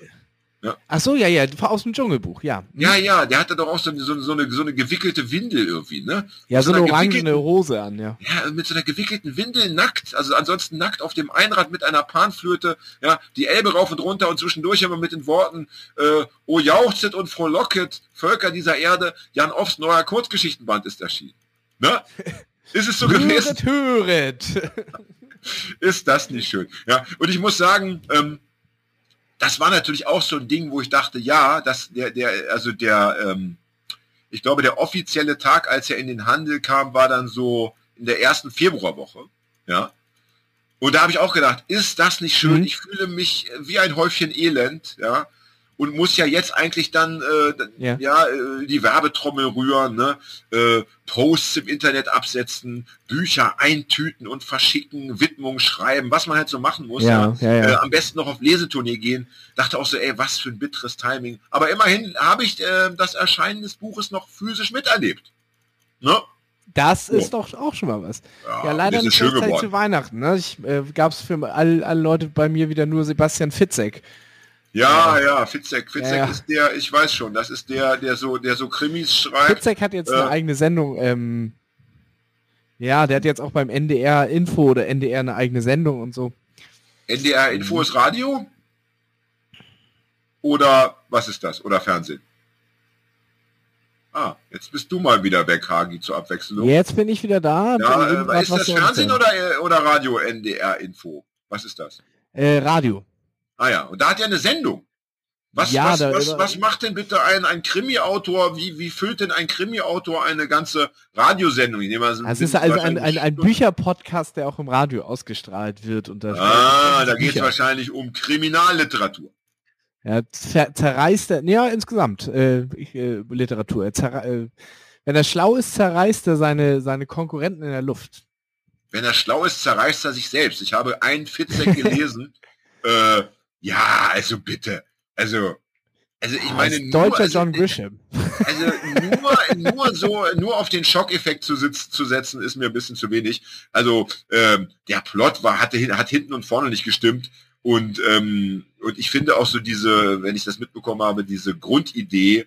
ja. Ach so, ja, ja, aus dem Dschungelbuch, ja. Hm. Ja, ja, der hatte doch auch so, so, so, eine, so eine gewickelte Windel irgendwie, ne? Ja, mit so, eine orangene Hose an, ja. Ja, mit so einer gewickelten Windel nackt, also ansonsten nackt auf dem Einrad mit einer Panflöte, ja, die Elbe rauf und runter und zwischendurch immer mit den Worten, äh, O jauchzet und frohlocket, Völker dieser Erde, Jan Offs neuer Kurzgeschichtenband ist erschienen. Ne? Ist es so gewesen? Höret, ist das nicht schön? Ja, und ich muss sagen, ähm, das war natürlich auch so ein Ding, wo ich dachte, ja, dass der, der, also der, ähm, ich glaube, der offizielle Tag, als er in den Handel kam, war dann so in der ersten Februarwoche. Ja. Und da habe ich auch gedacht, ist das nicht schön? Mhm. Ich fühle mich wie ein Häufchen Elend, ja und muss ja jetzt eigentlich dann äh, ja. ja äh, die Werbetrommel rühren, ne? äh, Posts im Internet absetzen, Bücher eintüten und verschicken, Widmung schreiben, was man halt so machen muss. Ja, ja. ja äh, am besten noch auf Lesetournee gehen. Dachte auch so, ey, was für ein bitteres Timing. Aber immerhin habe ich äh, das Erscheinen des Buches noch physisch miterlebt. Ne? Das ist doch auch schon mal was. Ja, ja leider nicht Zeit zu Weihnachten. Ne? Ich äh, gab es für alle, alle Leute bei mir wieder nur Sebastian Fitzek. Ja, ja, Fitzek. Fitzek ja, ist der, ich weiß schon, das ist der, der so, der so Krimis schreibt. Fitzek hat jetzt äh, eine eigene Sendung, ähm, Ja, der hat jetzt auch beim NDR Info oder NDR eine eigene Sendung und so. NDR Info ist Radio? Oder was ist das? Oder Fernsehen? Ah, jetzt bist du mal wieder weg, Hagi, zur Abwechslung. Jetzt bin ich wieder da. Ja, äh, ist das Fernsehen oder, äh, oder Radio NDR Info? Was ist das? Äh, Radio. Ah ja, und da hat er eine Sendung. Was, ja, was, was, was macht denn bitte ein, ein Krimi-Autor, wie, wie füllt denn ein Krimi-Autor eine ganze Radiosendung? Ich also es ist also ein, ein, ein Bücher-Podcast, der auch im Radio ausgestrahlt wird. Und da ah, da geht es wahrscheinlich um Kriminalliteratur. Ja, zerreißt er, ja, insgesamt, äh, äh, Literatur. äh, wenn er schlau ist, zerreißt er seine, seine Konkurrenten in der Luft. Wenn er schlau ist, zerreißt er sich selbst. Ich habe einen Fitzek gelesen. Ja, also bitte. Also, also ich meine, nur, deutscher also, John Grisham. Also nur, nur so, nur auf den Schockeffekt zu, sitz, zu setzen, ist mir ein bisschen zu wenig. Also ähm, der Plot war, hatte, hat hinten und vorne nicht gestimmt. Und, ähm, und ich finde auch so diese, wenn ich das mitbekommen habe, diese Grundidee,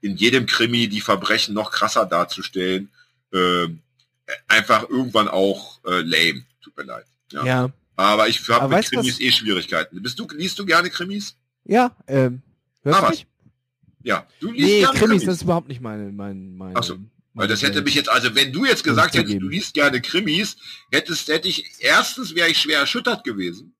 in jedem Krimi die Verbrechen noch krasser darzustellen, äh, einfach irgendwann auch äh, lame. Tut mir leid. Ja. ja. Aber ich habe mit Krimis eh Schwierigkeiten. Bist du, liest du gerne Krimis? Ja, ähm, hörst du mich? Ja, du liest nee, gerne Krimis, Krimis, das ist überhaupt nicht meine, meine, meine Ach so. Weil das hätte mich jetzt, also wenn du jetzt gesagt hättest, du liest gerne Krimis, hättest, hätte ich, erstens wäre ich schwer erschüttert gewesen.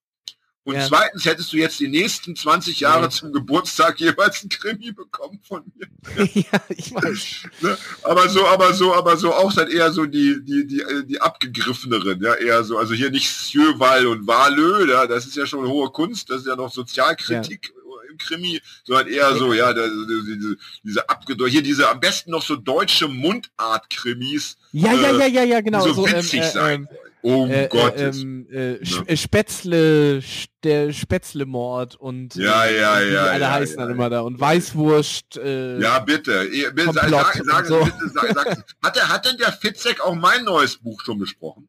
Und ja. zweitens hättest du jetzt die nächsten 20 Jahre ja. zum Geburtstag jeweils ein Krimi bekommen von mir. ja, ich weiß. Ne? Aber so, aber so, aber so auch dann eher so die, die, die, die abgegriffeneren, ja, eher so, also hier nicht Sjöwall und Walö, ja, das ist ja schon hohe Kunst, das ist ja noch Sozialkritik. Ja im Krimi, sondern eher so, ja, da, diese, diese abgedeutet, hier diese am besten noch so deutsche Mundart-Krimis. Ja, ja, ja, ja, ja, genau. so, so witzig ähm, äh, sein. Ähm, Oh äh, Gott. Äh, ähm, äh, ja. Spätzle, der Spätzle-Mord und ja, ja, äh, ja, alle ja, heißen ja, dann immer da und Weißwurst. Äh, ja, bitte. bitte sag, sag, so. bitte sag, sag, hat, er, hat denn der Fitzek auch mein neues Buch schon besprochen?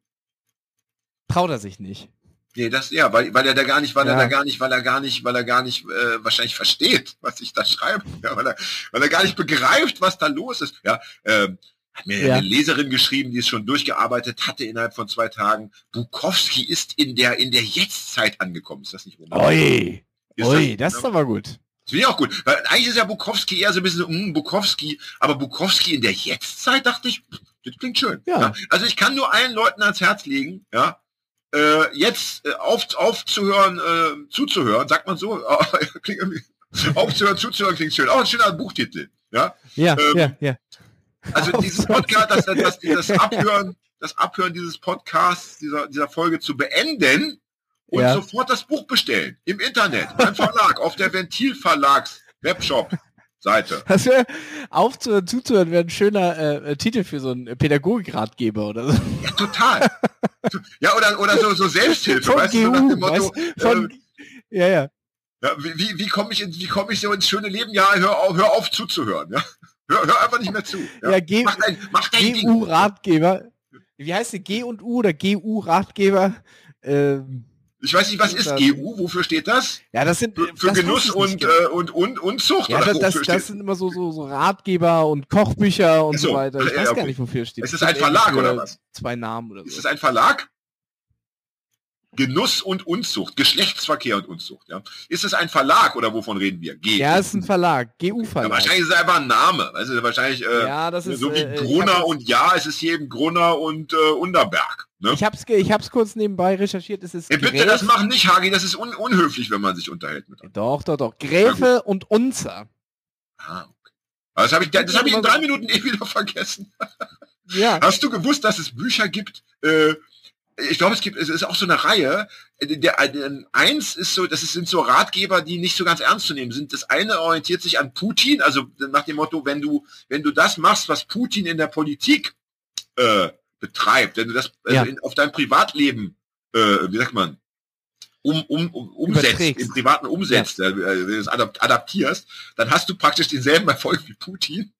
Traut er sich nicht. Nee, das ja, weil, weil er da gar nicht, weil ja. er da gar nicht, weil er gar nicht, weil er gar nicht äh, wahrscheinlich versteht, was ich da schreibe, ja, weil, er, weil er gar nicht begreift, was da los ist. Ja, ähm, hat mir ja. eine Leserin geschrieben, die es schon durchgearbeitet hatte innerhalb von zwei Tagen. Bukowski ist in der in der Jetztzeit angekommen. Ist das nicht wunderbar? Oi, ist Oi das, das ist aber gut. Das finde ich auch gut. Weil eigentlich ist ja Bukowski eher so ein bisschen, mm, Bukowski, aber Bukowski in der Jetztzeit dachte ich, das klingt schön. Ja. ja. Also ich kann nur allen Leuten ans Herz legen, ja, äh, jetzt äh, auf, aufzuhören, äh, zuzuhören, sagt man so, aufzuhören, zuzuhören klingt schön. Auch ein schöner Buchtitel. Ja, ja, ähm, ja, ja. Also dieses Podcast, das, das, das, Abhören, das Abhören dieses Podcasts, dieser, dieser Folge zu beenden und ja. sofort das Buch bestellen. Im Internet, beim Verlag, auf der Ventilverlags Webshop. Seite. Das wäre aufzuhören, zuzuhören, wäre ein schöner äh, äh, Titel für so einen Pädagogikratgeber oder so. Ja, total. ja, oder, oder so, so Selbsthilfe, von weißt GU, du, nach dem Motto, weißt, von, äh, ja, ja. ja wie, wie, wie komme ich, in, wie komm ich so ins schöne Leben? Ja, hör, auf, hör auf zuzuhören. Ja? Hör, hör einfach nicht mehr zu. Ja, ja mach dein, mach dein GU-Ratgeber. Wie heißt die G und U oder GU-Ratgeber? Ähm, ich weiß nicht, was ist GU? Wofür steht das? Ja, das sind für, für das Genuss und, genau. äh, und und und Zucht. Ja, das, das, das, sind immer so, so, so Ratgeber und Kochbücher und so, so weiter. Ich weiß ja, gar nicht, wofür steht. Ist das ein Verlag oder was? Zwei Namen oder so. Ist das ein Verlag? Genuss und Unzucht, Geschlechtsverkehr und Unzucht. Ja. Ist es ein Verlag oder wovon reden wir? G. Ja, es ist ein Verlag, GU-Verlag. Ja, wahrscheinlich ist es einfach ein Name. Also wahrscheinlich äh, ja, das ist, so wie äh, Brunner und Ja, es ist hier eben Grunner und äh, Unterberg. Ne? Ich habe es ich hab's kurz nebenbei recherchiert. Es ist ja, bitte, das machen nicht, Hagi. Das ist un unhöflich, wenn man sich unterhält. Mit doch, doch, doch. Gräfe und Unzer. Ah, okay. Das habe ich, das hab ich in drei Minuten eh wieder vergessen. ja. Hast du gewusst, dass es Bücher gibt, äh, ich glaube, es gibt, es ist auch so eine Reihe. Der, der, eins ist so, das sind so Ratgeber, die nicht so ganz ernst zu nehmen sind. Das eine orientiert sich an Putin, also nach dem Motto, wenn du, wenn du das machst, was Putin in der Politik äh, betreibt, wenn du das also ja. in, auf dein Privatleben, äh, wie sagt man, um, um, um, umsetzt, im Privaten umsetzt, ja. äh, wenn du es adaptierst, dann hast du praktisch denselben Erfolg wie Putin.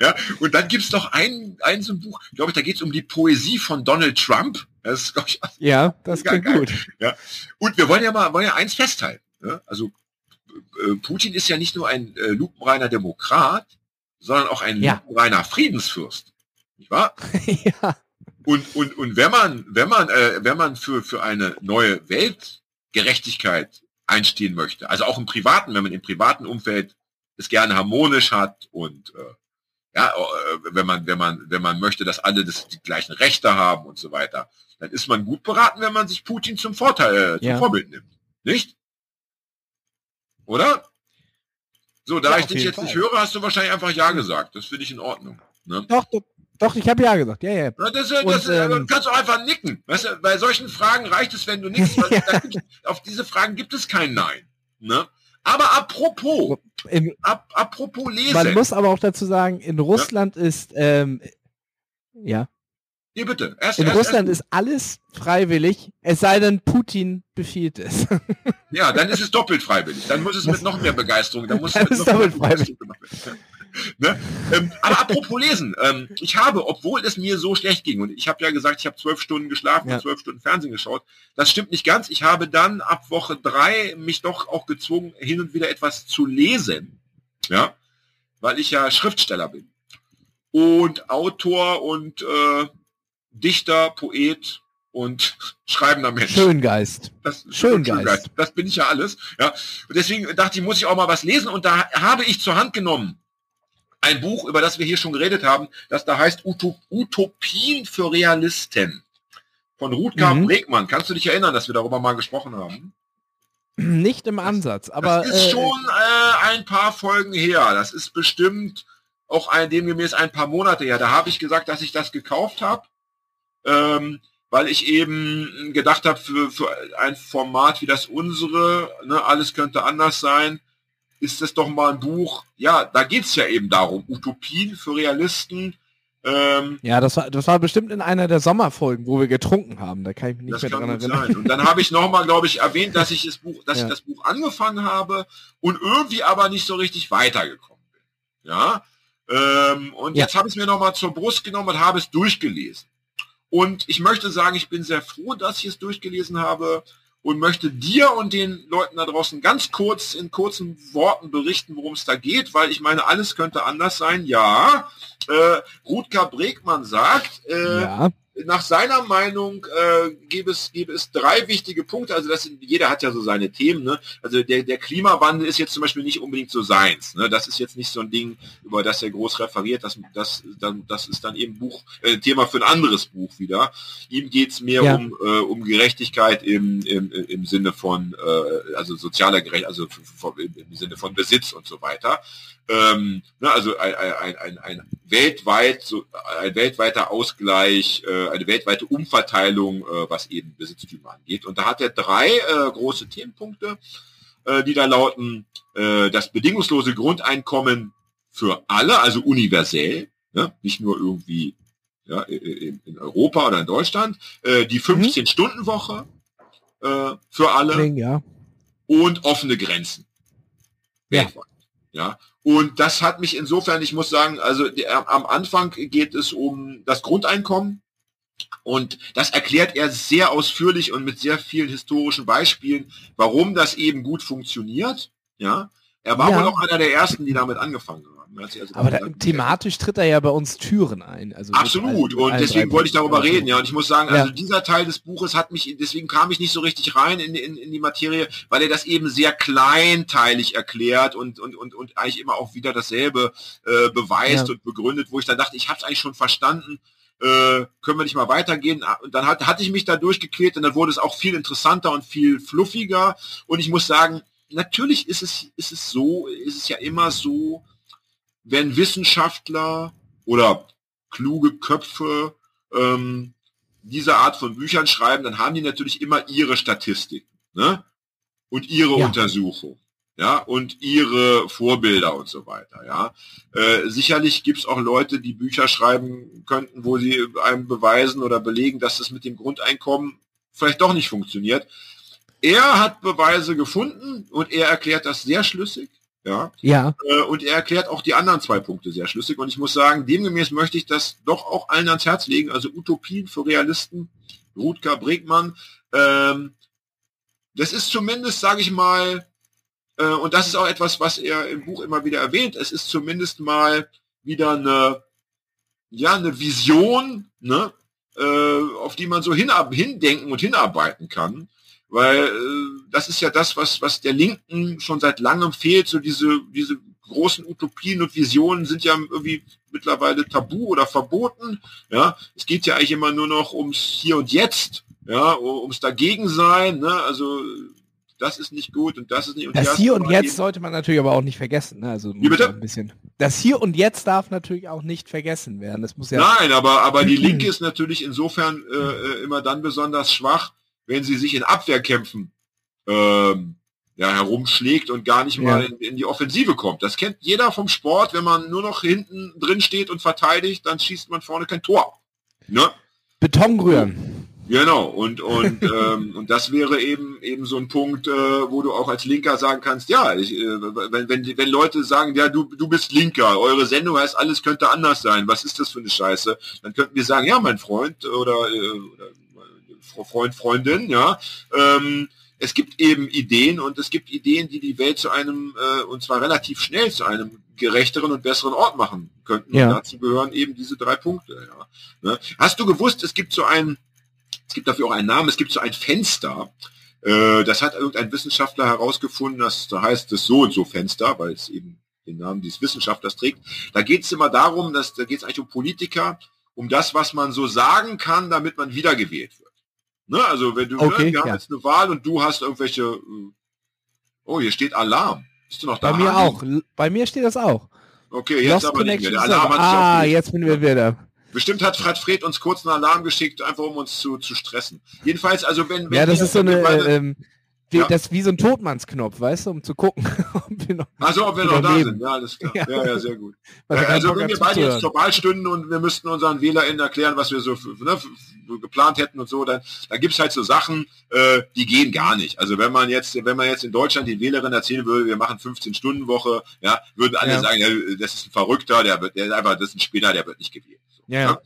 Ja, und dann gibt's noch ein, ein so ein Buch, glaube ich, da geht's um die Poesie von Donald Trump. Das ist, ich, ja, das klingt geil. gut. Ja. Und wir wollen ja mal wollen ja eins festhalten. Ja? Also äh, Putin ist ja nicht nur ein äh, lupenreiner Demokrat, sondern auch ein ja. lupenreiner Friedensfürst. Nicht wahr? ja. Und, und, und wenn man, wenn man, äh, wenn man für, für eine neue Weltgerechtigkeit einstehen möchte, also auch im privaten, wenn man im privaten Umfeld es gerne harmonisch hat und äh, ja, äh, wenn man, wenn man, wenn man möchte, dass alle das, die gleichen Rechte haben und so weiter, dann ist man gut beraten, wenn man sich Putin zum Vorteil, äh, zum ja. Vorbild nimmt. Nicht? Oder? So, da ja, ich dich jetzt Fall. nicht höre, hast du wahrscheinlich einfach Ja gesagt. Das finde ich in Ordnung. Ne? Doch, doch, doch, ich habe Ja gesagt. Ja, ja. Na, das, Und, das, ähm, kannst du einfach nicken. Weißt du, bei solchen Fragen reicht es, wenn du nickst. ja. auf diese Fragen gibt es kein Nein. Ne? Aber apropos, in, ap apropos Lesen. Man muss aber auch dazu sagen, in Russland ja? ist, ähm, ja. Hier bitte. Erst, in erst, Russland erst. ist alles freiwillig, es sei denn, Putin befiehlt es. Ja, dann ist es doppelt freiwillig. Dann muss es mit noch mehr Begeisterung, dann muss es mit noch mehr freiwillig gemacht werden. Ne? Ähm, aber apropos Lesen, ähm, ich habe, obwohl es mir so schlecht ging, und ich habe ja gesagt, ich habe zwölf Stunden geschlafen ja. und zwölf Stunden Fernsehen geschaut, das stimmt nicht ganz. Ich habe dann ab Woche drei mich doch auch gezwungen, hin und wieder etwas zu lesen. Ja, weil ich ja Schriftsteller bin. Und Autor und äh, Dichter, Poet und schreibender Mensch. Schöngeist. Das, Schöngeist. Schöngeist. Das bin ich ja alles. Ja. Und deswegen dachte ich, muss ich auch mal was lesen. Und da habe ich zur Hand genommen ein Buch, über das wir hier schon geredet haben, das da heißt Utopien für Realisten von Rutger mhm. Bregmann. Kannst du dich erinnern, dass wir darüber mal gesprochen haben? Nicht im Ansatz, aber... Das ist äh, schon äh, ein paar Folgen her. Das ist bestimmt auch ein, demgemäß ein paar Monate her. Da habe ich gesagt, dass ich das gekauft habe, ähm, weil ich eben gedacht habe, für, für ein Format wie das unsere, ne, alles könnte anders sein, ist es doch mal ein Buch, ja, da geht es ja eben darum, Utopien für Realisten. Ähm, ja, das war, das war bestimmt in einer der Sommerfolgen, wo wir getrunken haben. Da kann ich mich nicht mehr dran erinnern. Sein. Und dann habe ich nochmal, glaube ich, erwähnt, dass ich das Buch, dass ja. ich das Buch angefangen habe und irgendwie aber nicht so richtig weitergekommen bin. Ja. Ähm, und ja. jetzt habe ich es mir nochmal zur Brust genommen und habe es durchgelesen. Und ich möchte sagen, ich bin sehr froh, dass ich es durchgelesen habe und möchte dir und den Leuten da draußen ganz kurz in kurzen Worten berichten, worum es da geht, weil ich meine, alles könnte anders sein. Ja, äh, Rutger Bregmann sagt, äh, ja nach seiner Meinung äh, gäbe, es, gäbe es drei wichtige Punkte. Also das, jeder hat ja so seine Themen. Ne? Also der, der Klimawandel ist jetzt zum Beispiel nicht unbedingt so seins. Ne? Das ist jetzt nicht so ein Ding, über das er groß referiert. Das, das, dann, das ist dann eben Buch, äh, Thema für ein anderes Buch wieder. Ihm geht's mehr ja. um, äh, um Gerechtigkeit im, im, im Sinne von, äh, also sozialer Gerechtigkeit, also im Sinne von Besitz und so weiter ähm, ne, also ein, ein, ein, ein weltweit so ein weltweiter Ausgleich, äh, eine weltweite Umverteilung, äh, was eben Besitztümer angeht. Und da hat er drei äh, große Themenpunkte, äh, die da lauten: äh, das bedingungslose Grundeinkommen für alle, also universell, ne, nicht nur irgendwie ja, in, Europa oder in Deutschland, äh, die 15-Stunden-Woche mhm. äh, für alle und offene Grenzen. Ja. Ja, und das hat mich insofern, ich muss sagen, also am Anfang geht es um das Grundeinkommen. Und das erklärt er sehr ausführlich und mit sehr vielen historischen Beispielen, warum das eben gut funktioniert. Ja, er war ja. wohl auch einer der ersten, die damit angefangen haben. Also aber da, thematisch tritt er ja bei uns Türen ein. Also Absolut. und deswegen wollte ich darüber reden. Ja, und ich muss sagen, also dieser Teil des Buches hat mich, deswegen kam ich nicht so richtig rein in, in, in die Materie, weil er das eben sehr kleinteilig erklärt und, und, und, und eigentlich immer auch wieder dasselbe äh, beweist ja. und begründet, wo ich dann dachte, ich habe es eigentlich schon verstanden. Äh, können wir nicht mal weitergehen? Ah, und dann hat, hatte ich mich da durchgequält und dann wurde es auch viel interessanter und viel fluffiger. Und ich muss sagen, natürlich ist es, ist es so, ist es ja immer so, wenn Wissenschaftler oder kluge Köpfe ähm, diese Art von Büchern schreiben, dann haben die natürlich immer ihre Statistiken ne? und ihre ja. Untersuchung. Ja, und ihre Vorbilder und so weiter. Ja, äh, sicherlich gibt es auch Leute, die Bücher schreiben könnten, wo sie einem beweisen oder belegen, dass es mit dem Grundeinkommen vielleicht doch nicht funktioniert. Er hat Beweise gefunden und er erklärt das sehr schlüssig. Ja. ja. Äh, und er erklärt auch die anderen zwei Punkte sehr schlüssig. Und ich muss sagen, demgemäß möchte ich das doch auch allen ans Herz legen. Also Utopien für Realisten, Rutger Bregmann. Ähm, das ist zumindest, sage ich mal, äh, und das ist auch etwas, was er im Buch immer wieder erwähnt, es ist zumindest mal wieder eine, ja, eine Vision, ne? äh, auf die man so hin, hindenken und hinarbeiten kann. Weil äh, das ist ja das, was, was der Linken schon seit langem fehlt, so diese, diese großen Utopien und Visionen sind ja irgendwie mittlerweile tabu oder verboten. Ja, es geht ja eigentlich immer nur noch ums Hier und Jetzt, ja, ums Dagegensein. Ne? Also das ist nicht gut und das ist nicht. Und das Hier und Jetzt sollte man natürlich aber auch nicht vergessen. Ne? Also Wie bitte? ein bisschen. Das Hier und Jetzt darf natürlich auch nicht vergessen werden. Das muss ja. Nein, aber aber die Linke ist natürlich insofern äh, äh, immer dann besonders schwach, wenn sie sich in Abwehrkämpfen ähm, ja, herumschlägt und gar nicht mal ja. in, in, die Offensive kommt. Das kennt jeder vom Sport. Wenn man nur noch hinten drin steht und verteidigt, dann schießt man vorne kein Tor. Ne? Beton rühren. Genau, und, und, ähm, und das wäre eben eben so ein Punkt, äh, wo du auch als Linker sagen kannst, ja, ich, äh, wenn, wenn, wenn Leute sagen, ja, du, du bist Linker, eure Sendung heißt, alles könnte anders sein, was ist das für eine Scheiße? Dann könnten wir sagen, ja, mein Freund oder, äh, oder Freund, Freundin, ja, ähm, es gibt eben Ideen und es gibt Ideen, die die Welt zu einem, äh, und zwar relativ schnell zu einem gerechteren und besseren Ort machen könnten. Ja. Und dazu gehören eben diese drei Punkte. Ja. Ne? Hast du gewusst, es gibt so ein es gibt dafür auch einen Namen, es gibt so ein Fenster, äh, das hat irgendein Wissenschaftler herausgefunden, das da heißt das so und so Fenster, weil es eben den Namen dieses Wissenschaftlers trägt. Da geht es immer darum, dass da geht es eigentlich um Politiker, um das, was man so sagen kann, damit man wiedergewählt wird. Ne? Also wenn du, ne, okay, ne, wir haben jetzt eine Wahl und du hast irgendwelche, äh, oh, hier steht Alarm. Bist du noch da? Bei mir auch. Bei mir steht das auch. Okay, jetzt Lost aber nicht mehr. Der Alarm hat ah, jetzt bin ich wieder. Bestimmt hat Fred Fred uns kurz einen Alarm geschickt, einfach um uns zu, zu stressen. Jedenfalls, also wenn... wenn ja, das ist so eine... Ähm, ja. Das ist wie so ein Todmannsknopf, weißt du, um zu gucken, ob wir noch, also, ob wir noch da leben. sind. Ja, alles klar. Ja, ja, ja sehr gut. Also, also wenn wir beide jetzt zur Wahl stünden und wir müssten unseren WählerInnen erklären, was wir so ne, geplant hätten und so, dann, dann gibt's halt so Sachen, äh, die gehen gar nicht. Also wenn man jetzt, wenn man jetzt in Deutschland den Wählerinnen erzählen würde, wir machen 15-Stunden-Woche, ja, würden alle ja. sagen, ja, das ist ein Verrückter, der, wird, der ist einfach, das ist ein Spinner, der wird nicht gewählt. So, ja. ja.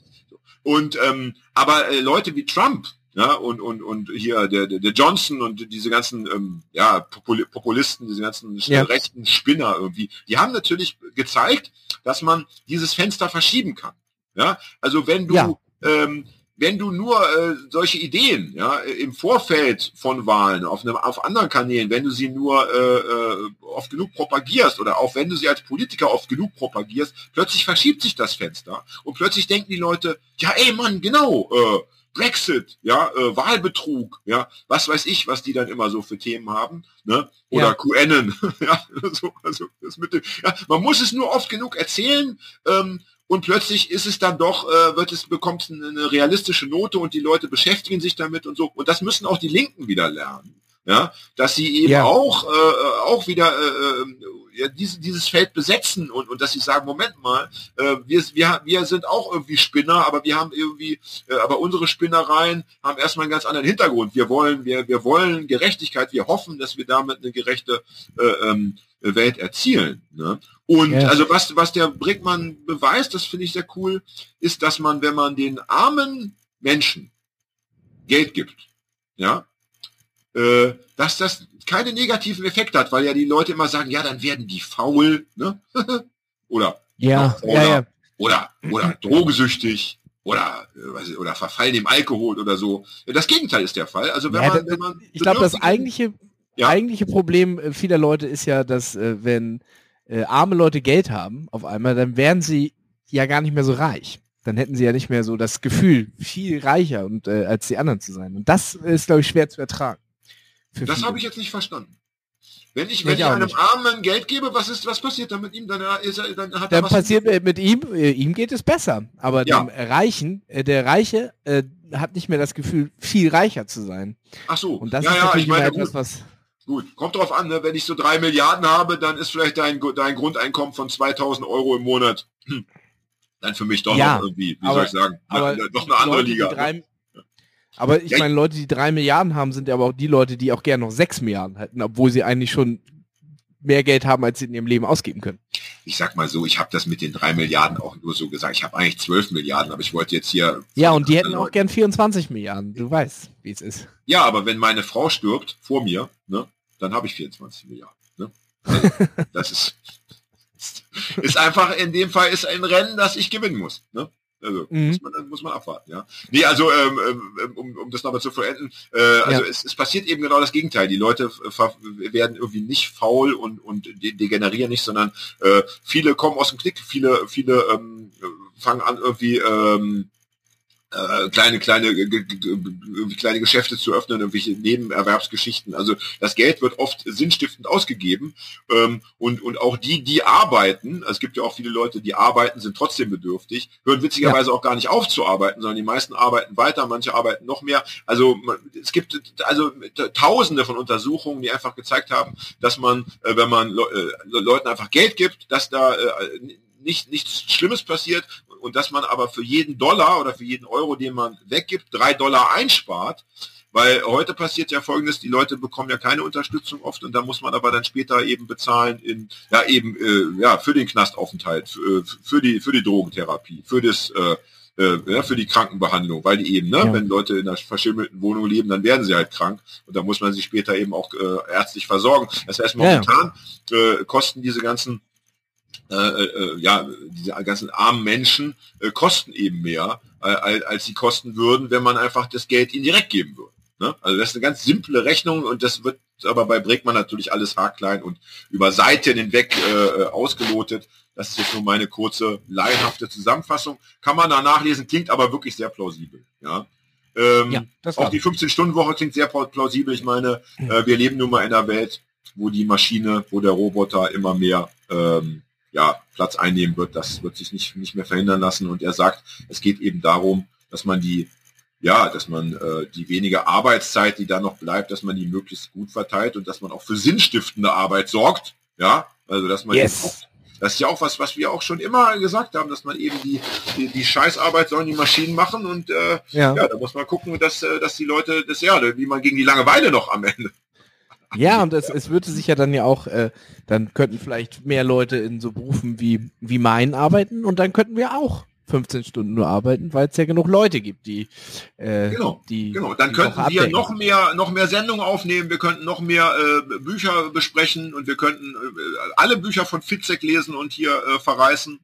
Und ähm, aber äh, Leute wie Trump, ja, und, und, und hier der, der, der Johnson und diese ganzen ähm, ja, Populisten, diese ganzen ja. rechten Spinner irgendwie, die haben natürlich gezeigt, dass man dieses Fenster verschieben kann. Ja, also wenn du ja. ähm, wenn du nur äh, solche Ideen ja, im Vorfeld von Wahlen auf, einem, auf anderen Kanälen, wenn du sie nur äh, äh, oft genug propagierst oder auch wenn du sie als Politiker oft genug propagierst, plötzlich verschiebt sich das Fenster und plötzlich denken die Leute, ja ey Mann, genau, äh, Brexit, ja, äh, Wahlbetrug, ja, was weiß ich, was die dann immer so für Themen haben, ne? Oder ja. QAnon, ja, so, also das mit dem, ja, man muss es nur oft genug erzählen, ähm, und plötzlich ist es dann doch, äh, wird es, bekommt eine realistische Note und die Leute beschäftigen sich damit und so. Und das müssen auch die Linken wieder lernen. Ja, dass sie eben ja. auch, äh, auch wieder äh, äh, ja, diese, dieses Feld besetzen und, und dass sie sagen, Moment mal, äh, wir, wir, wir sind auch irgendwie Spinner, aber wir haben irgendwie, äh, aber unsere Spinnereien haben erstmal einen ganz anderen Hintergrund. Wir wollen, wir, wir wollen Gerechtigkeit, wir hoffen, dass wir damit eine gerechte äh, ähm, Welt erzielen. Ne? Und yes. also was, was der Brickmann beweist, das finde ich sehr cool, ist, dass man, wenn man den armen Menschen Geld gibt, ja, äh, dass das keine negativen Effekte hat, weil ja die Leute immer sagen, ja, dann werden die faul, ne? oder, ja, oder, ja, ja. oder, oder drogesüchtig oder, äh, oder verfallen im Alkohol oder so. Das Gegenteil ist der Fall. Also wenn ja, man, wenn man ich glaube, das eigentliche, ja. eigentliche Problem äh, vieler Leute ist ja, dass äh, wenn äh, arme Leute Geld haben auf einmal, dann werden sie ja gar nicht mehr so reich. Dann hätten sie ja nicht mehr so das Gefühl, viel reicher und äh, als die anderen zu sein. Und das ist, glaube ich, schwer zu ertragen. Das habe ich jetzt nicht verstanden. Wenn ich, wenn ich, ich einem nicht. Armen Geld gebe, was ist, was passiert dann mit ihm? Dann, ist er, dann hat dann er passiert mit, mit ihm, äh, ihm geht es besser. Aber ja. dem Reichen, äh, der Reiche äh, hat nicht mehr das Gefühl, viel reicher zu sein. Ach so. Und das ja, ist ja, natürlich ich meine, etwas, was Gut, kommt drauf an, ne? wenn ich so drei Milliarden habe, dann ist vielleicht dein, dein Grundeinkommen von 2000 Euro im Monat hm, dann für mich doch ja, noch irgendwie, wie aber, soll ich sagen, aber doch eine andere Leute, Liga. Drei, aber ich meine, Leute, die drei Milliarden haben, sind ja aber auch die Leute, die auch gerne noch sechs Milliarden hätten, obwohl sie eigentlich schon mehr Geld haben, als sie in ihrem Leben ausgeben können. Ich sag mal so, ich habe das mit den drei Milliarden auch nur so gesagt. Ich habe eigentlich zwölf Milliarden, aber ich wollte jetzt hier. Ja, und die hätten auch gern 24 Milliarden. Du weißt, wie es ist. Ja, aber wenn meine Frau stirbt vor mir, ne, dann habe ich 24 Milliarden. Ne? Also, das ist, ist einfach in dem Fall ist ein Rennen, das ich gewinnen muss. Ne? Also mhm. muss, man, muss man abwarten, ja. Nee, also ähm, ähm um, um das nochmal zu vollenden, äh, also ja. es, es passiert eben genau das Gegenteil. Die Leute werden irgendwie nicht faul und, und degenerieren nicht, sondern äh, viele kommen aus dem Knick, viele, viele ähm, fangen an irgendwie ähm, äh, kleine, kleine, kleine Geschäfte zu öffnen, irgendwelche Nebenerwerbsgeschichten. Also das Geld wird oft sinnstiftend ausgegeben ähm, und, und auch die, die arbeiten, es gibt ja auch viele Leute, die arbeiten, sind trotzdem bedürftig, hören witzigerweise ja. auch gar nicht auf zu arbeiten, sondern die meisten arbeiten weiter, manche arbeiten noch mehr. Also es gibt also tausende von Untersuchungen, die einfach gezeigt haben, dass man, äh, wenn man Le äh, Leuten einfach Geld gibt, dass da äh, nicht, nichts Schlimmes passiert und dass man aber für jeden Dollar oder für jeden Euro, den man weggibt, drei Dollar einspart. Weil heute passiert ja folgendes, die Leute bekommen ja keine Unterstützung oft und da muss man aber dann später eben bezahlen in, ja eben, äh, ja, für den Knastaufenthalt, für, für die, für die Drogentherapie, für das, äh, äh, ja, für die Krankenbehandlung, weil die eben, ne, ja. wenn Leute in einer verschimmelten Wohnung leben, dann werden sie halt krank und da muss man sich später eben auch äh, ärztlich versorgen. Das heißt, momentan ja. äh, kosten diese ganzen äh, äh, ja, diese ganzen armen Menschen äh, kosten eben mehr, äh, als sie kosten würden, wenn man einfach das Geld ihnen direkt geben würde. Ne? Also das ist eine ganz simple Rechnung und das wird aber bei Bregmann natürlich alles haarklein und über Seiten hinweg äh, ausgelotet. Das ist jetzt nur meine kurze, laienhafte Zusammenfassung. Kann man da nachlesen, klingt aber wirklich sehr plausibel. Ja. Ähm, ja, auch die 15-Stunden-Woche klingt sehr plausibel. Ich meine, äh, wir leben nun mal in einer Welt, wo die Maschine, wo der Roboter immer mehr ähm, ja, Platz einnehmen wird. Das wird sich nicht, nicht mehr verhindern lassen. Und er sagt, es geht eben darum, dass man die, ja, dass man äh, die wenige Arbeitszeit, die da noch bleibt, dass man die möglichst gut verteilt und dass man auch für sinnstiftende Arbeit sorgt. Ja, also dass man yes. auch, das ist ja auch was, was wir auch schon immer gesagt haben, dass man eben die, die, die Scheißarbeit sollen die Maschinen machen und äh, ja. ja, da muss man gucken, dass, äh, dass die Leute das ja, wie man gegen die Langeweile noch am Ende ja, und es, es würde sich ja dann ja auch, äh, dann könnten vielleicht mehr Leute in so Berufen wie, wie meinen arbeiten und dann könnten wir auch 15 Stunden nur arbeiten, weil es ja genug Leute gibt, die äh, genau, die genau. Dann die könnten wir noch mehr noch mehr Sendungen aufnehmen, wir könnten noch mehr äh, Bücher besprechen und wir könnten äh, alle Bücher von Fitzek lesen und hier äh, verreißen.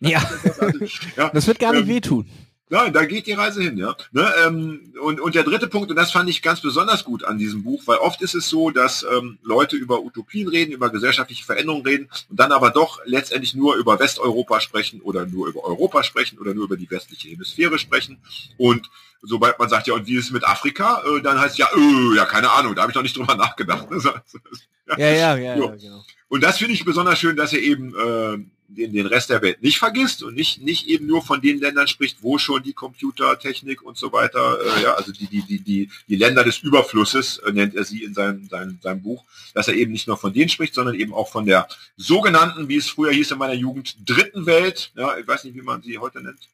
Ja. ja. das wird gar nicht ähm, wehtun. Ja, da geht die Reise hin, ja. Ne, ähm, und, und der dritte Punkt, und das fand ich ganz besonders gut an diesem Buch, weil oft ist es so, dass ähm, Leute über Utopien reden, über gesellschaftliche Veränderungen reden und dann aber doch letztendlich nur über Westeuropa sprechen oder nur über Europa sprechen oder nur über die westliche Hemisphäre sprechen. Und sobald man sagt, ja, und wie ist es mit Afrika, äh, dann heißt ja, äh, ja, keine Ahnung, da habe ich noch nicht drüber nachgedacht. ja, ja, ja, ja, ja genau. Und das finde ich besonders schön, dass er eben äh, den, den Rest der Welt nicht vergisst und nicht, nicht eben nur von den Ländern spricht, wo schon die Computertechnik und so weiter, äh, ja, also die, die, die, die, die Länder des Überflusses, äh, nennt er sie in seinem, seinem, seinem Buch, dass er eben nicht nur von denen spricht, sondern eben auch von der sogenannten, wie es früher hieß in meiner Jugend, dritten Welt, ja, ich weiß nicht, wie man sie heute nennt,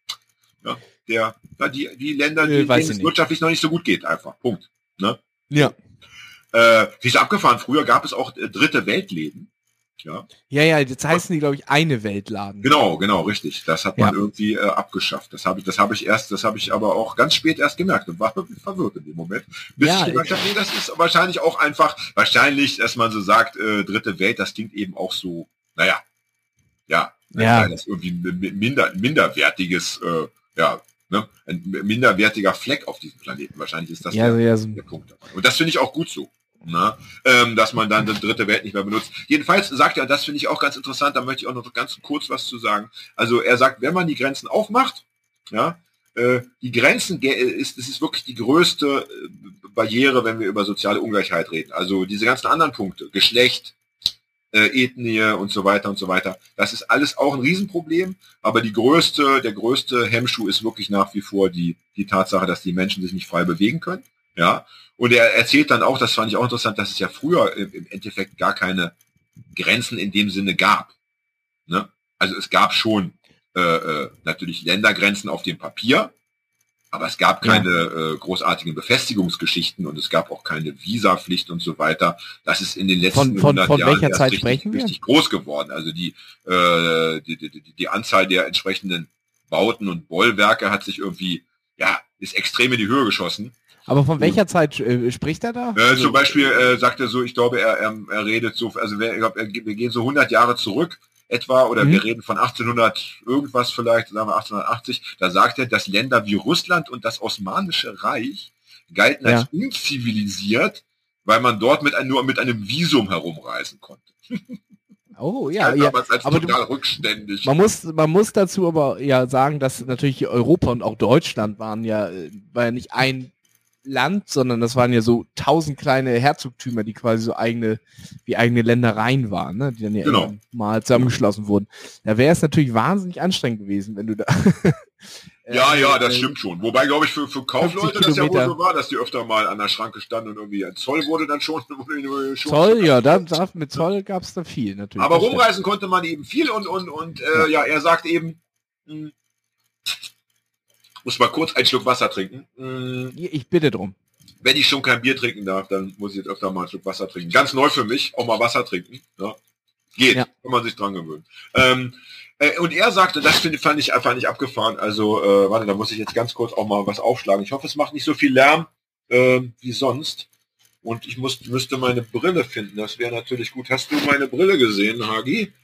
ja, der, ja, die, die Länder, die, denen es wirtschaftlich noch nicht so gut geht, einfach, Punkt. Ne? Ja. Äh, wie ist abgefahren, früher gab es auch äh, dritte Weltläden, ja, ja, ja jetzt heißen die, glaube ich, eine Weltladen. Genau, genau, richtig. Das hat man ja. irgendwie äh, abgeschafft. Das habe ich, das habe ich erst, das habe ich aber auch ganz spät erst gemerkt und war wirklich verwirrt in dem Moment. Bis ja, ich gemerkt habe, nee, das ist wahrscheinlich auch einfach, wahrscheinlich, dass man so sagt, äh, dritte Welt, das klingt eben auch so, naja, ja, ja. das irgendwie minder, minderwertiges, äh, ja, ne, ein minderwertiger Fleck auf diesem Planeten. Wahrscheinlich ist das ja, der, ja, so. der Punkt. Und das finde ich auch gut so. Ne? Ähm, dass man dann die dritte Welt nicht mehr benutzt. Jedenfalls sagt er, das finde ich auch ganz interessant, da möchte ich auch noch ganz kurz was zu sagen. Also er sagt, wenn man die Grenzen aufmacht, ja, äh, die Grenzen ist, das ist wirklich die größte äh, Barriere, wenn wir über soziale Ungleichheit reden. Also diese ganzen anderen Punkte, Geschlecht, äh, Ethnie und so weiter und so weiter. Das ist alles auch ein Riesenproblem, aber die größte, der größte Hemmschuh ist wirklich nach wie vor die, die Tatsache, dass die Menschen sich nicht frei bewegen können. Ja, und er erzählt dann auch, das fand ich auch interessant, dass es ja früher im Endeffekt gar keine Grenzen in dem Sinne gab. Ne? Also es gab schon äh, äh, natürlich Ländergrenzen auf dem Papier, aber es gab keine äh, großartigen Befestigungsgeschichten und es gab auch keine Visapflicht und so weiter. Das ist in den letzten von, von, von Jahren welcher Zeit richtig, sprechen wir? richtig groß geworden. Also die, äh, die, die, die Anzahl der entsprechenden Bauten und Bollwerke hat sich irgendwie, ja, ist extrem in die Höhe geschossen. Aber von welcher Zeit äh, spricht er da? Äh, zum Beispiel äh, sagt er so, ich glaube, er, er, er redet so, also wir, ich glaub, wir gehen so 100 Jahre zurück. etwa, oder mhm. wir reden von 1800 irgendwas vielleicht, sagen wir 1880, da sagt er, dass Länder wie Russland und das Osmanische Reich galten als ja. unzivilisiert, weil man dort mit ein, nur mit einem Visum herumreisen konnte. Oh ja, ja. aber total du, rückständig. Man muss, man muss dazu aber ja sagen, dass natürlich Europa und auch Deutschland waren ja, äh, war ja nicht ein Land, sondern das waren ja so tausend kleine Herzogtümer, die quasi so eigene, wie eigene Ländereien waren, ne? die dann ja genau. mal zusammengeschlossen wurden. Da wäre es natürlich wahnsinnig anstrengend gewesen, wenn du da. ja, ja, das äh, stimmt schon. Wobei, glaube ich, für, für Kaufleute das ja wohl so war, dass die öfter mal an der Schranke standen und irgendwie ein Zoll wurde dann schon. schon Zoll, ja, da, da, mit Zoll gab es da viel natürlich. Aber rumreisen konnte man eben viel und, und, und äh, ja. ja, er sagt eben, mh, hm, muss mal kurz einen Schluck Wasser trinken. Mm. Ich bitte drum. Wenn ich schon kein Bier trinken darf, dann muss ich jetzt öfter mal einen Schluck Wasser trinken. Ganz neu für mich, auch mal Wasser trinken. Ja. Geht, ja. kann man sich dran gewöhnen. Ähm, äh, und er sagte, das finde fand ich einfach nicht abgefahren. Also, äh, warte, da muss ich jetzt ganz kurz auch mal was aufschlagen. Ich hoffe, es macht nicht so viel Lärm äh, wie sonst. Und ich muss, müsste meine Brille finden. Das wäre natürlich gut. Hast du meine Brille gesehen, Hagi?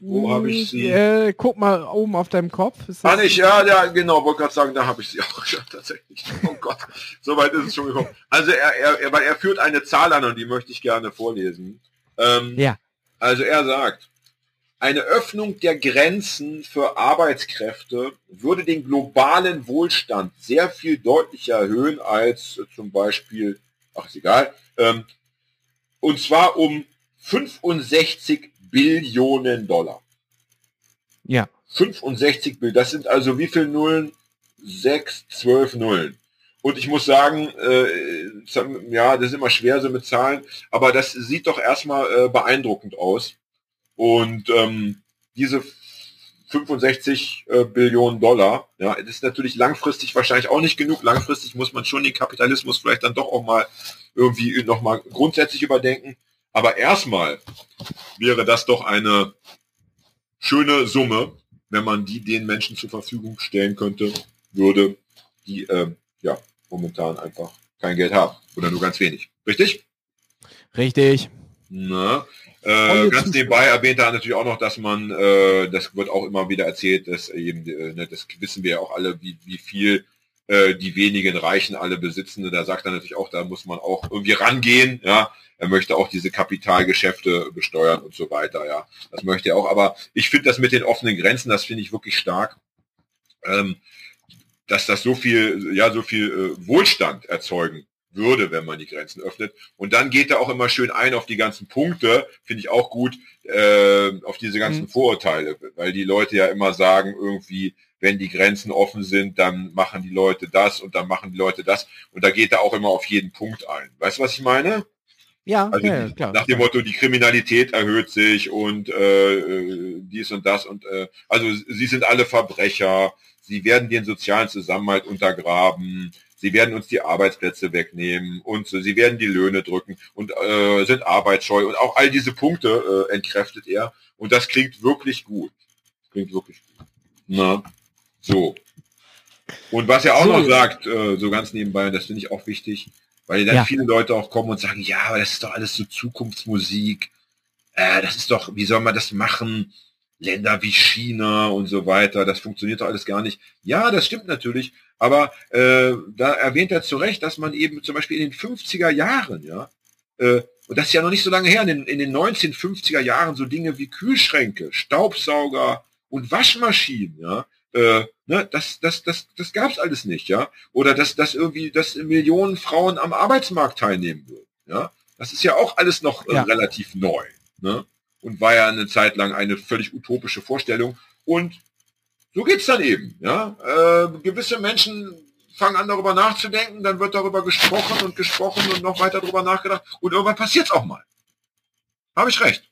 Wo habe ich sie? Äh, guck mal oben auf deinem Kopf. ah, nicht, ja, ja, genau, wollte gerade sagen, da habe ich sie auch ja, tatsächlich. Oh Gott, so weit ist es schon gekommen. Also er, er, er, er führt eine Zahl an und die möchte ich gerne vorlesen. Ähm, ja. Also er sagt, eine Öffnung der Grenzen für Arbeitskräfte würde den globalen Wohlstand sehr viel deutlicher erhöhen als äh, zum Beispiel, ach ist egal, ähm, und zwar um 65 Billionen Dollar. Ja. 65 Billionen. Das sind also wie viel Nullen? Sechs, zwölf Nullen. Und ich muss sagen, äh, ja, das ist immer schwer so mit Zahlen, aber das sieht doch erstmal äh, beeindruckend aus. Und ähm, diese 65 äh, Billionen Dollar, ja, das ist natürlich langfristig wahrscheinlich auch nicht genug. Langfristig muss man schon den Kapitalismus vielleicht dann doch auch mal irgendwie nochmal grundsätzlich überdenken. Aber erstmal wäre das doch eine schöne Summe, wenn man die den Menschen zur Verfügung stellen könnte, würde, die äh, ja momentan einfach kein Geld haben oder nur ganz wenig. Richtig? Richtig. Na, äh, ganz nebenbei erwähnt er natürlich auch noch, dass man, äh, das wird auch immer wieder erzählt, dass eben, äh, ne, das wissen wir ja auch alle, wie, wie viel äh, die wenigen Reichen alle besitzen. Da sagt er natürlich auch, da muss man auch irgendwie rangehen, ja. Er möchte auch diese Kapitalgeschäfte besteuern und so weiter, ja. Das möchte er auch. Aber ich finde das mit den offenen Grenzen, das finde ich wirklich stark. Ähm, dass das so viel, ja, so viel äh, Wohlstand erzeugen würde, wenn man die Grenzen öffnet. Und dann geht er auch immer schön ein auf die ganzen Punkte, finde ich auch gut, äh, auf diese ganzen mhm. Vorurteile, weil die Leute ja immer sagen, irgendwie, wenn die Grenzen offen sind, dann machen die Leute das und dann machen die Leute das. Und da geht er auch immer auf jeden Punkt ein. Weißt du, was ich meine? Ja, also ja, die, klar. Nach dem Motto, die Kriminalität erhöht sich und äh, äh, dies und das und äh, also sie sind alle Verbrecher, sie werden den sozialen Zusammenhalt untergraben, sie werden uns die Arbeitsplätze wegnehmen und äh, sie werden die Löhne drücken und äh, sind arbeitsscheu und auch all diese Punkte äh, entkräftet er und das klingt wirklich gut. Klingt wirklich gut. Na, so. Und was er auch so. noch sagt, äh, so ganz nebenbei, und das finde ich auch wichtig, weil dann ja. viele Leute auch kommen und sagen, ja, aber das ist doch alles so Zukunftsmusik. Äh, das ist doch, wie soll man das machen? Länder wie China und so weiter, das funktioniert doch alles gar nicht. Ja, das stimmt natürlich, aber äh, da erwähnt er zu Recht, dass man eben zum Beispiel in den 50er Jahren, ja, äh, und das ist ja noch nicht so lange her, in den, in den 1950er Jahren so Dinge wie Kühlschränke, Staubsauger und Waschmaschinen, ja, äh, ne, das, das, das, das gab es alles nicht, ja. Oder dass, dass irgendwie, dass Millionen Frauen am Arbeitsmarkt teilnehmen würden. Ja. Das ist ja auch alles noch äh, ja. relativ neu. Ne? Und war ja eine Zeit lang eine völlig utopische Vorstellung. Und so geht's dann eben. Ja. Äh, gewisse Menschen fangen an darüber nachzudenken, dann wird darüber gesprochen und gesprochen und noch weiter darüber nachgedacht und irgendwann passiert's auch mal. Habe ich recht.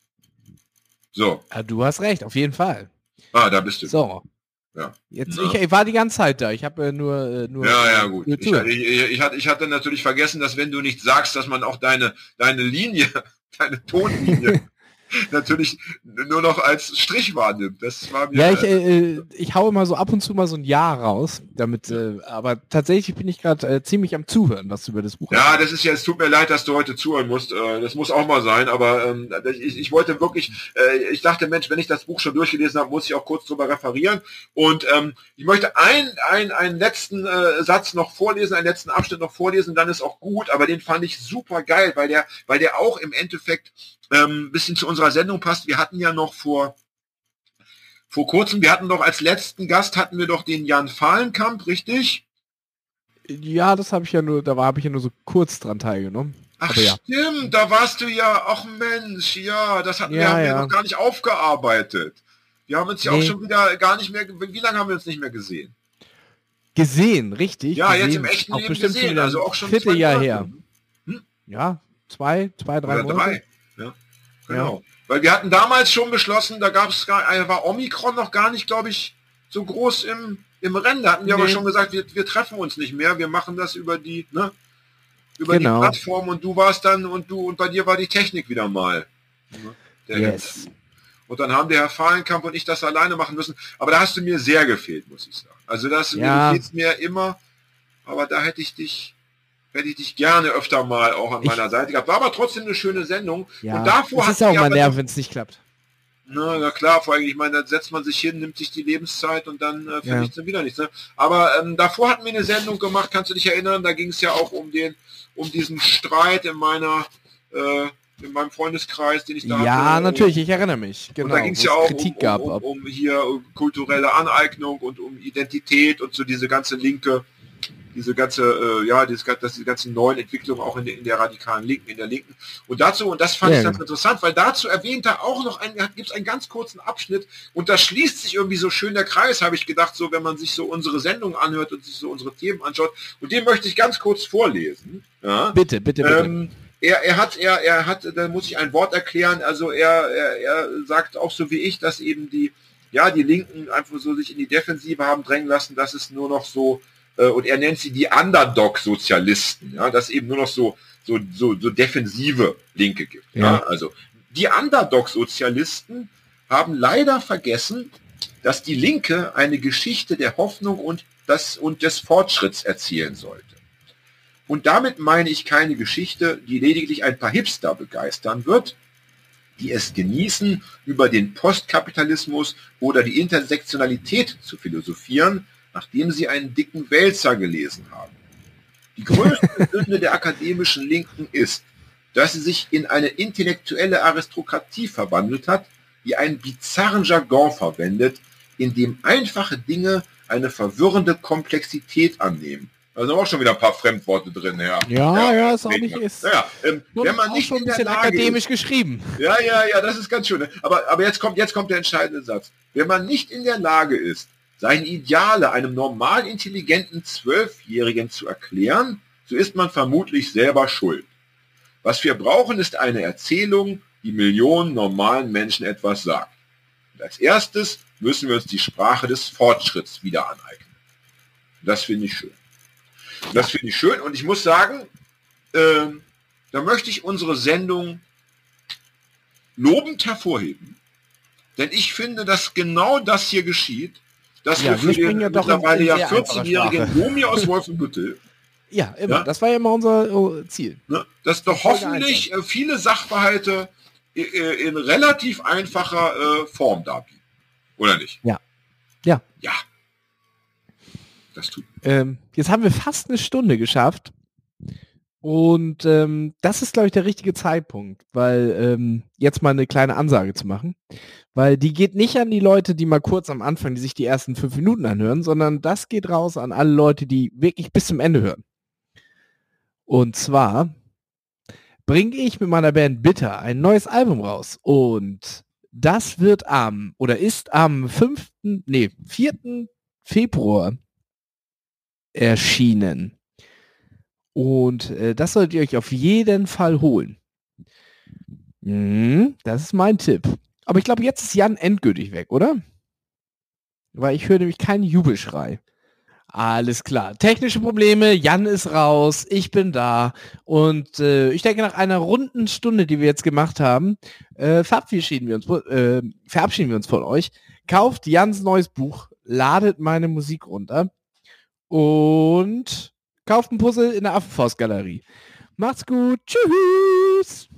So. Ja, du hast recht, auf jeden Fall. Ah, da bist du. So. Ja. Jetzt, ja. Ich, ich, war die ganze Zeit da. Ich habe äh, nur, äh, nur. Ja, ja, gut. Ich, ich, ich, hatte, ich hatte natürlich vergessen, dass wenn du nicht sagst, dass man auch deine, deine Linie, deine Tonlinie natürlich nur noch als Strich wahrnimmt. Das war mir, ja, ich, äh, äh, ich haue mal so ab und zu mal so ein Jahr raus, damit, äh, aber tatsächlich bin ich gerade äh, ziemlich am Zuhören, was du über das Buch Ja, hast. das ist ja, es tut mir leid, dass du heute zuhören musst. Äh, das muss auch mal sein, aber ähm, ich, ich wollte wirklich, äh, ich dachte, Mensch, wenn ich das Buch schon durchgelesen habe, muss ich auch kurz drüber referieren. Und ähm, ich möchte ein, ein, einen letzten äh, Satz noch vorlesen, einen letzten Abschnitt noch vorlesen, dann ist auch gut, aber den fand ich super geil, weil der, weil der auch im Endeffekt ähm, bisschen zu unserer Sendung passt. Wir hatten ja noch vor vor kurzem, wir hatten doch als letzten Gast hatten wir doch den Jan Fahlenkamp, richtig? Ja, das habe ich ja nur, da habe ich ja nur so kurz dran teilgenommen. Ach ja. stimmt, da warst du ja, ach Mensch, ja, das hatten ja, wir, haben ja. wir noch gar nicht aufgearbeitet. Wir haben uns ja nee. auch schon wieder gar nicht mehr, wie lange haben wir uns nicht mehr gesehen? Gesehen, richtig. Ja, gesehen. jetzt im echten auch Leben gesehen, also auch schon Vierteljahr her. Hm? Ja, zwei, zwei, drei Oder Monate. Drei. Genau. Ja. Weil wir hatten damals schon beschlossen, da gab es gar, äh, war Omikron noch gar nicht, glaube ich, so groß im, im Rennen. Da hatten wir nee. aber schon gesagt, wir, wir treffen uns nicht mehr, wir machen das über die, ne? Über genau. die Plattform und du warst dann und du und bei dir war die Technik wieder mal. Ne? Yes. Und dann haben der Herr Fahlenkamp und ich das alleine machen müssen. Aber da hast du mir sehr gefehlt, muss ich sagen. Also das ja. mir mir immer, aber da hätte ich dich hätte ich dich gerne öfter mal auch an meiner ich, Seite gehabt. War aber trotzdem eine schöne Sendung. Ja, und davor das ist ja auch mal nerv, wenn es nicht klappt. Na, na klar, vor allem, ich meine, da setzt man sich hin, nimmt sich die Lebenszeit und dann äh, finde ich dann wieder nichts. Ne? Aber ähm, davor hatten wir eine Sendung gemacht, kannst du dich erinnern? Da ging es ja auch um den, um diesen Streit in meiner, äh, in meinem Freundeskreis, den ich da Ja, hatte. natürlich, ich erinnere mich. Genau. Und da ging es ja auch Kritik um, gab, um, um, hier kulturelle Aneignung und um Identität und so diese ganze linke diese ganze, äh, ja, dieses, das, die ganzen neuen Entwicklungen auch in der, in der radikalen Linken, in der Linken. Und dazu, und das fand ja, ich ganz interessant, weil dazu erwähnt er auch noch ein, gibt es einen ganz kurzen Abschnitt und da schließt sich irgendwie so schön der Kreis, habe ich gedacht, so wenn man sich so unsere Sendung anhört und sich so unsere Themen anschaut. Und den möchte ich ganz kurz vorlesen. Ja? Bitte, bitte, bitte. Ähm, er, er hat, er, er hat, da muss ich ein Wort erklären, also er, er, er sagt auch so wie ich, dass eben die, ja, die Linken einfach so sich in die Defensive haben drängen lassen, dass es nur noch so äh, und er nennt sie die Underdog-Sozialisten, ja, dass eben nur noch so, so, so, so defensive Linke gibt. Ja. ja. Also die Underdog-Sozialisten haben leider vergessen, dass die Linke eine Geschichte der Hoffnung und, das, und des Fortschritts erzählen sollte. Und damit meine ich keine Geschichte, die lediglich ein paar Hipster begeistern wird, die es genießen, über den Postkapitalismus oder die Intersektionalität zu philosophieren, nachdem sie einen dicken Wälzer gelesen haben. Die größte Sünde der akademischen Linken ist, dass sie sich in eine intellektuelle Aristokratie verwandelt hat, die einen bizarren Jargon verwendet, in dem einfache Dinge eine verwirrende Komplexität annehmen. Da sind auch schon wieder ein paar Fremdworte drin, ja. Ja, ja, ja ist auch nicht ist. Ja, ähm, wenn man nicht in der Lage akademisch ist, geschrieben. Ja, ja, ja, das ist ganz schön. Ne? Aber, aber jetzt kommt, jetzt kommt der entscheidende Satz. Wenn man nicht in der Lage ist, seine Ideale einem normal intelligenten Zwölfjährigen zu erklären, so ist man vermutlich selber schuld. Was wir brauchen, ist eine Erzählung, die Millionen normalen Menschen etwas sagt. Und als erstes müssen wir uns die Sprache des Fortschritts wieder aneignen. Das finde ich schön. Das finde ich schön und ich muss sagen, äh, da möchte ich unsere Sendung lobend hervorheben. Denn ich finde, dass genau das hier geschieht, das ja, wir den ja mittlerweile ja 14-jährigen Romi aus Wolfenbüttel. Ja, immer. Ja? Das war ja immer unser oh, Ziel. Ne? Dass doch hoffentlich äh, viele Sachverhalte äh, äh, in relativ einfacher äh, Form darbieten. Oder nicht? Ja. Ja. Ja. Das tut. Ähm, jetzt haben wir fast eine Stunde geschafft. Und ähm, das ist, glaube ich, der richtige Zeitpunkt, weil ähm, jetzt mal eine kleine Ansage zu machen. Weil die geht nicht an die Leute, die mal kurz am Anfang, die sich die ersten fünf Minuten anhören, sondern das geht raus an alle Leute, die wirklich bis zum Ende hören. Und zwar bringe ich mit meiner Band Bitter ein neues Album raus. Und das wird am, oder ist am 5., nee, 4. Februar erschienen. Und äh, das solltet ihr euch auf jeden Fall holen. Mhm, das ist mein Tipp. Aber ich glaube, jetzt ist Jan endgültig weg, oder? Weil ich höre nämlich keinen Jubelschrei. Alles klar. Technische Probleme, Jan ist raus, ich bin da. Und äh, ich denke, nach einer runden Stunde, die wir jetzt gemacht haben, äh, verabschieden, wir uns, äh, verabschieden wir uns von euch. Kauft Jans neues Buch, ladet meine Musik runter und kauft ein Puzzle in der Affenfaustgalerie. Macht's gut. Tschüss.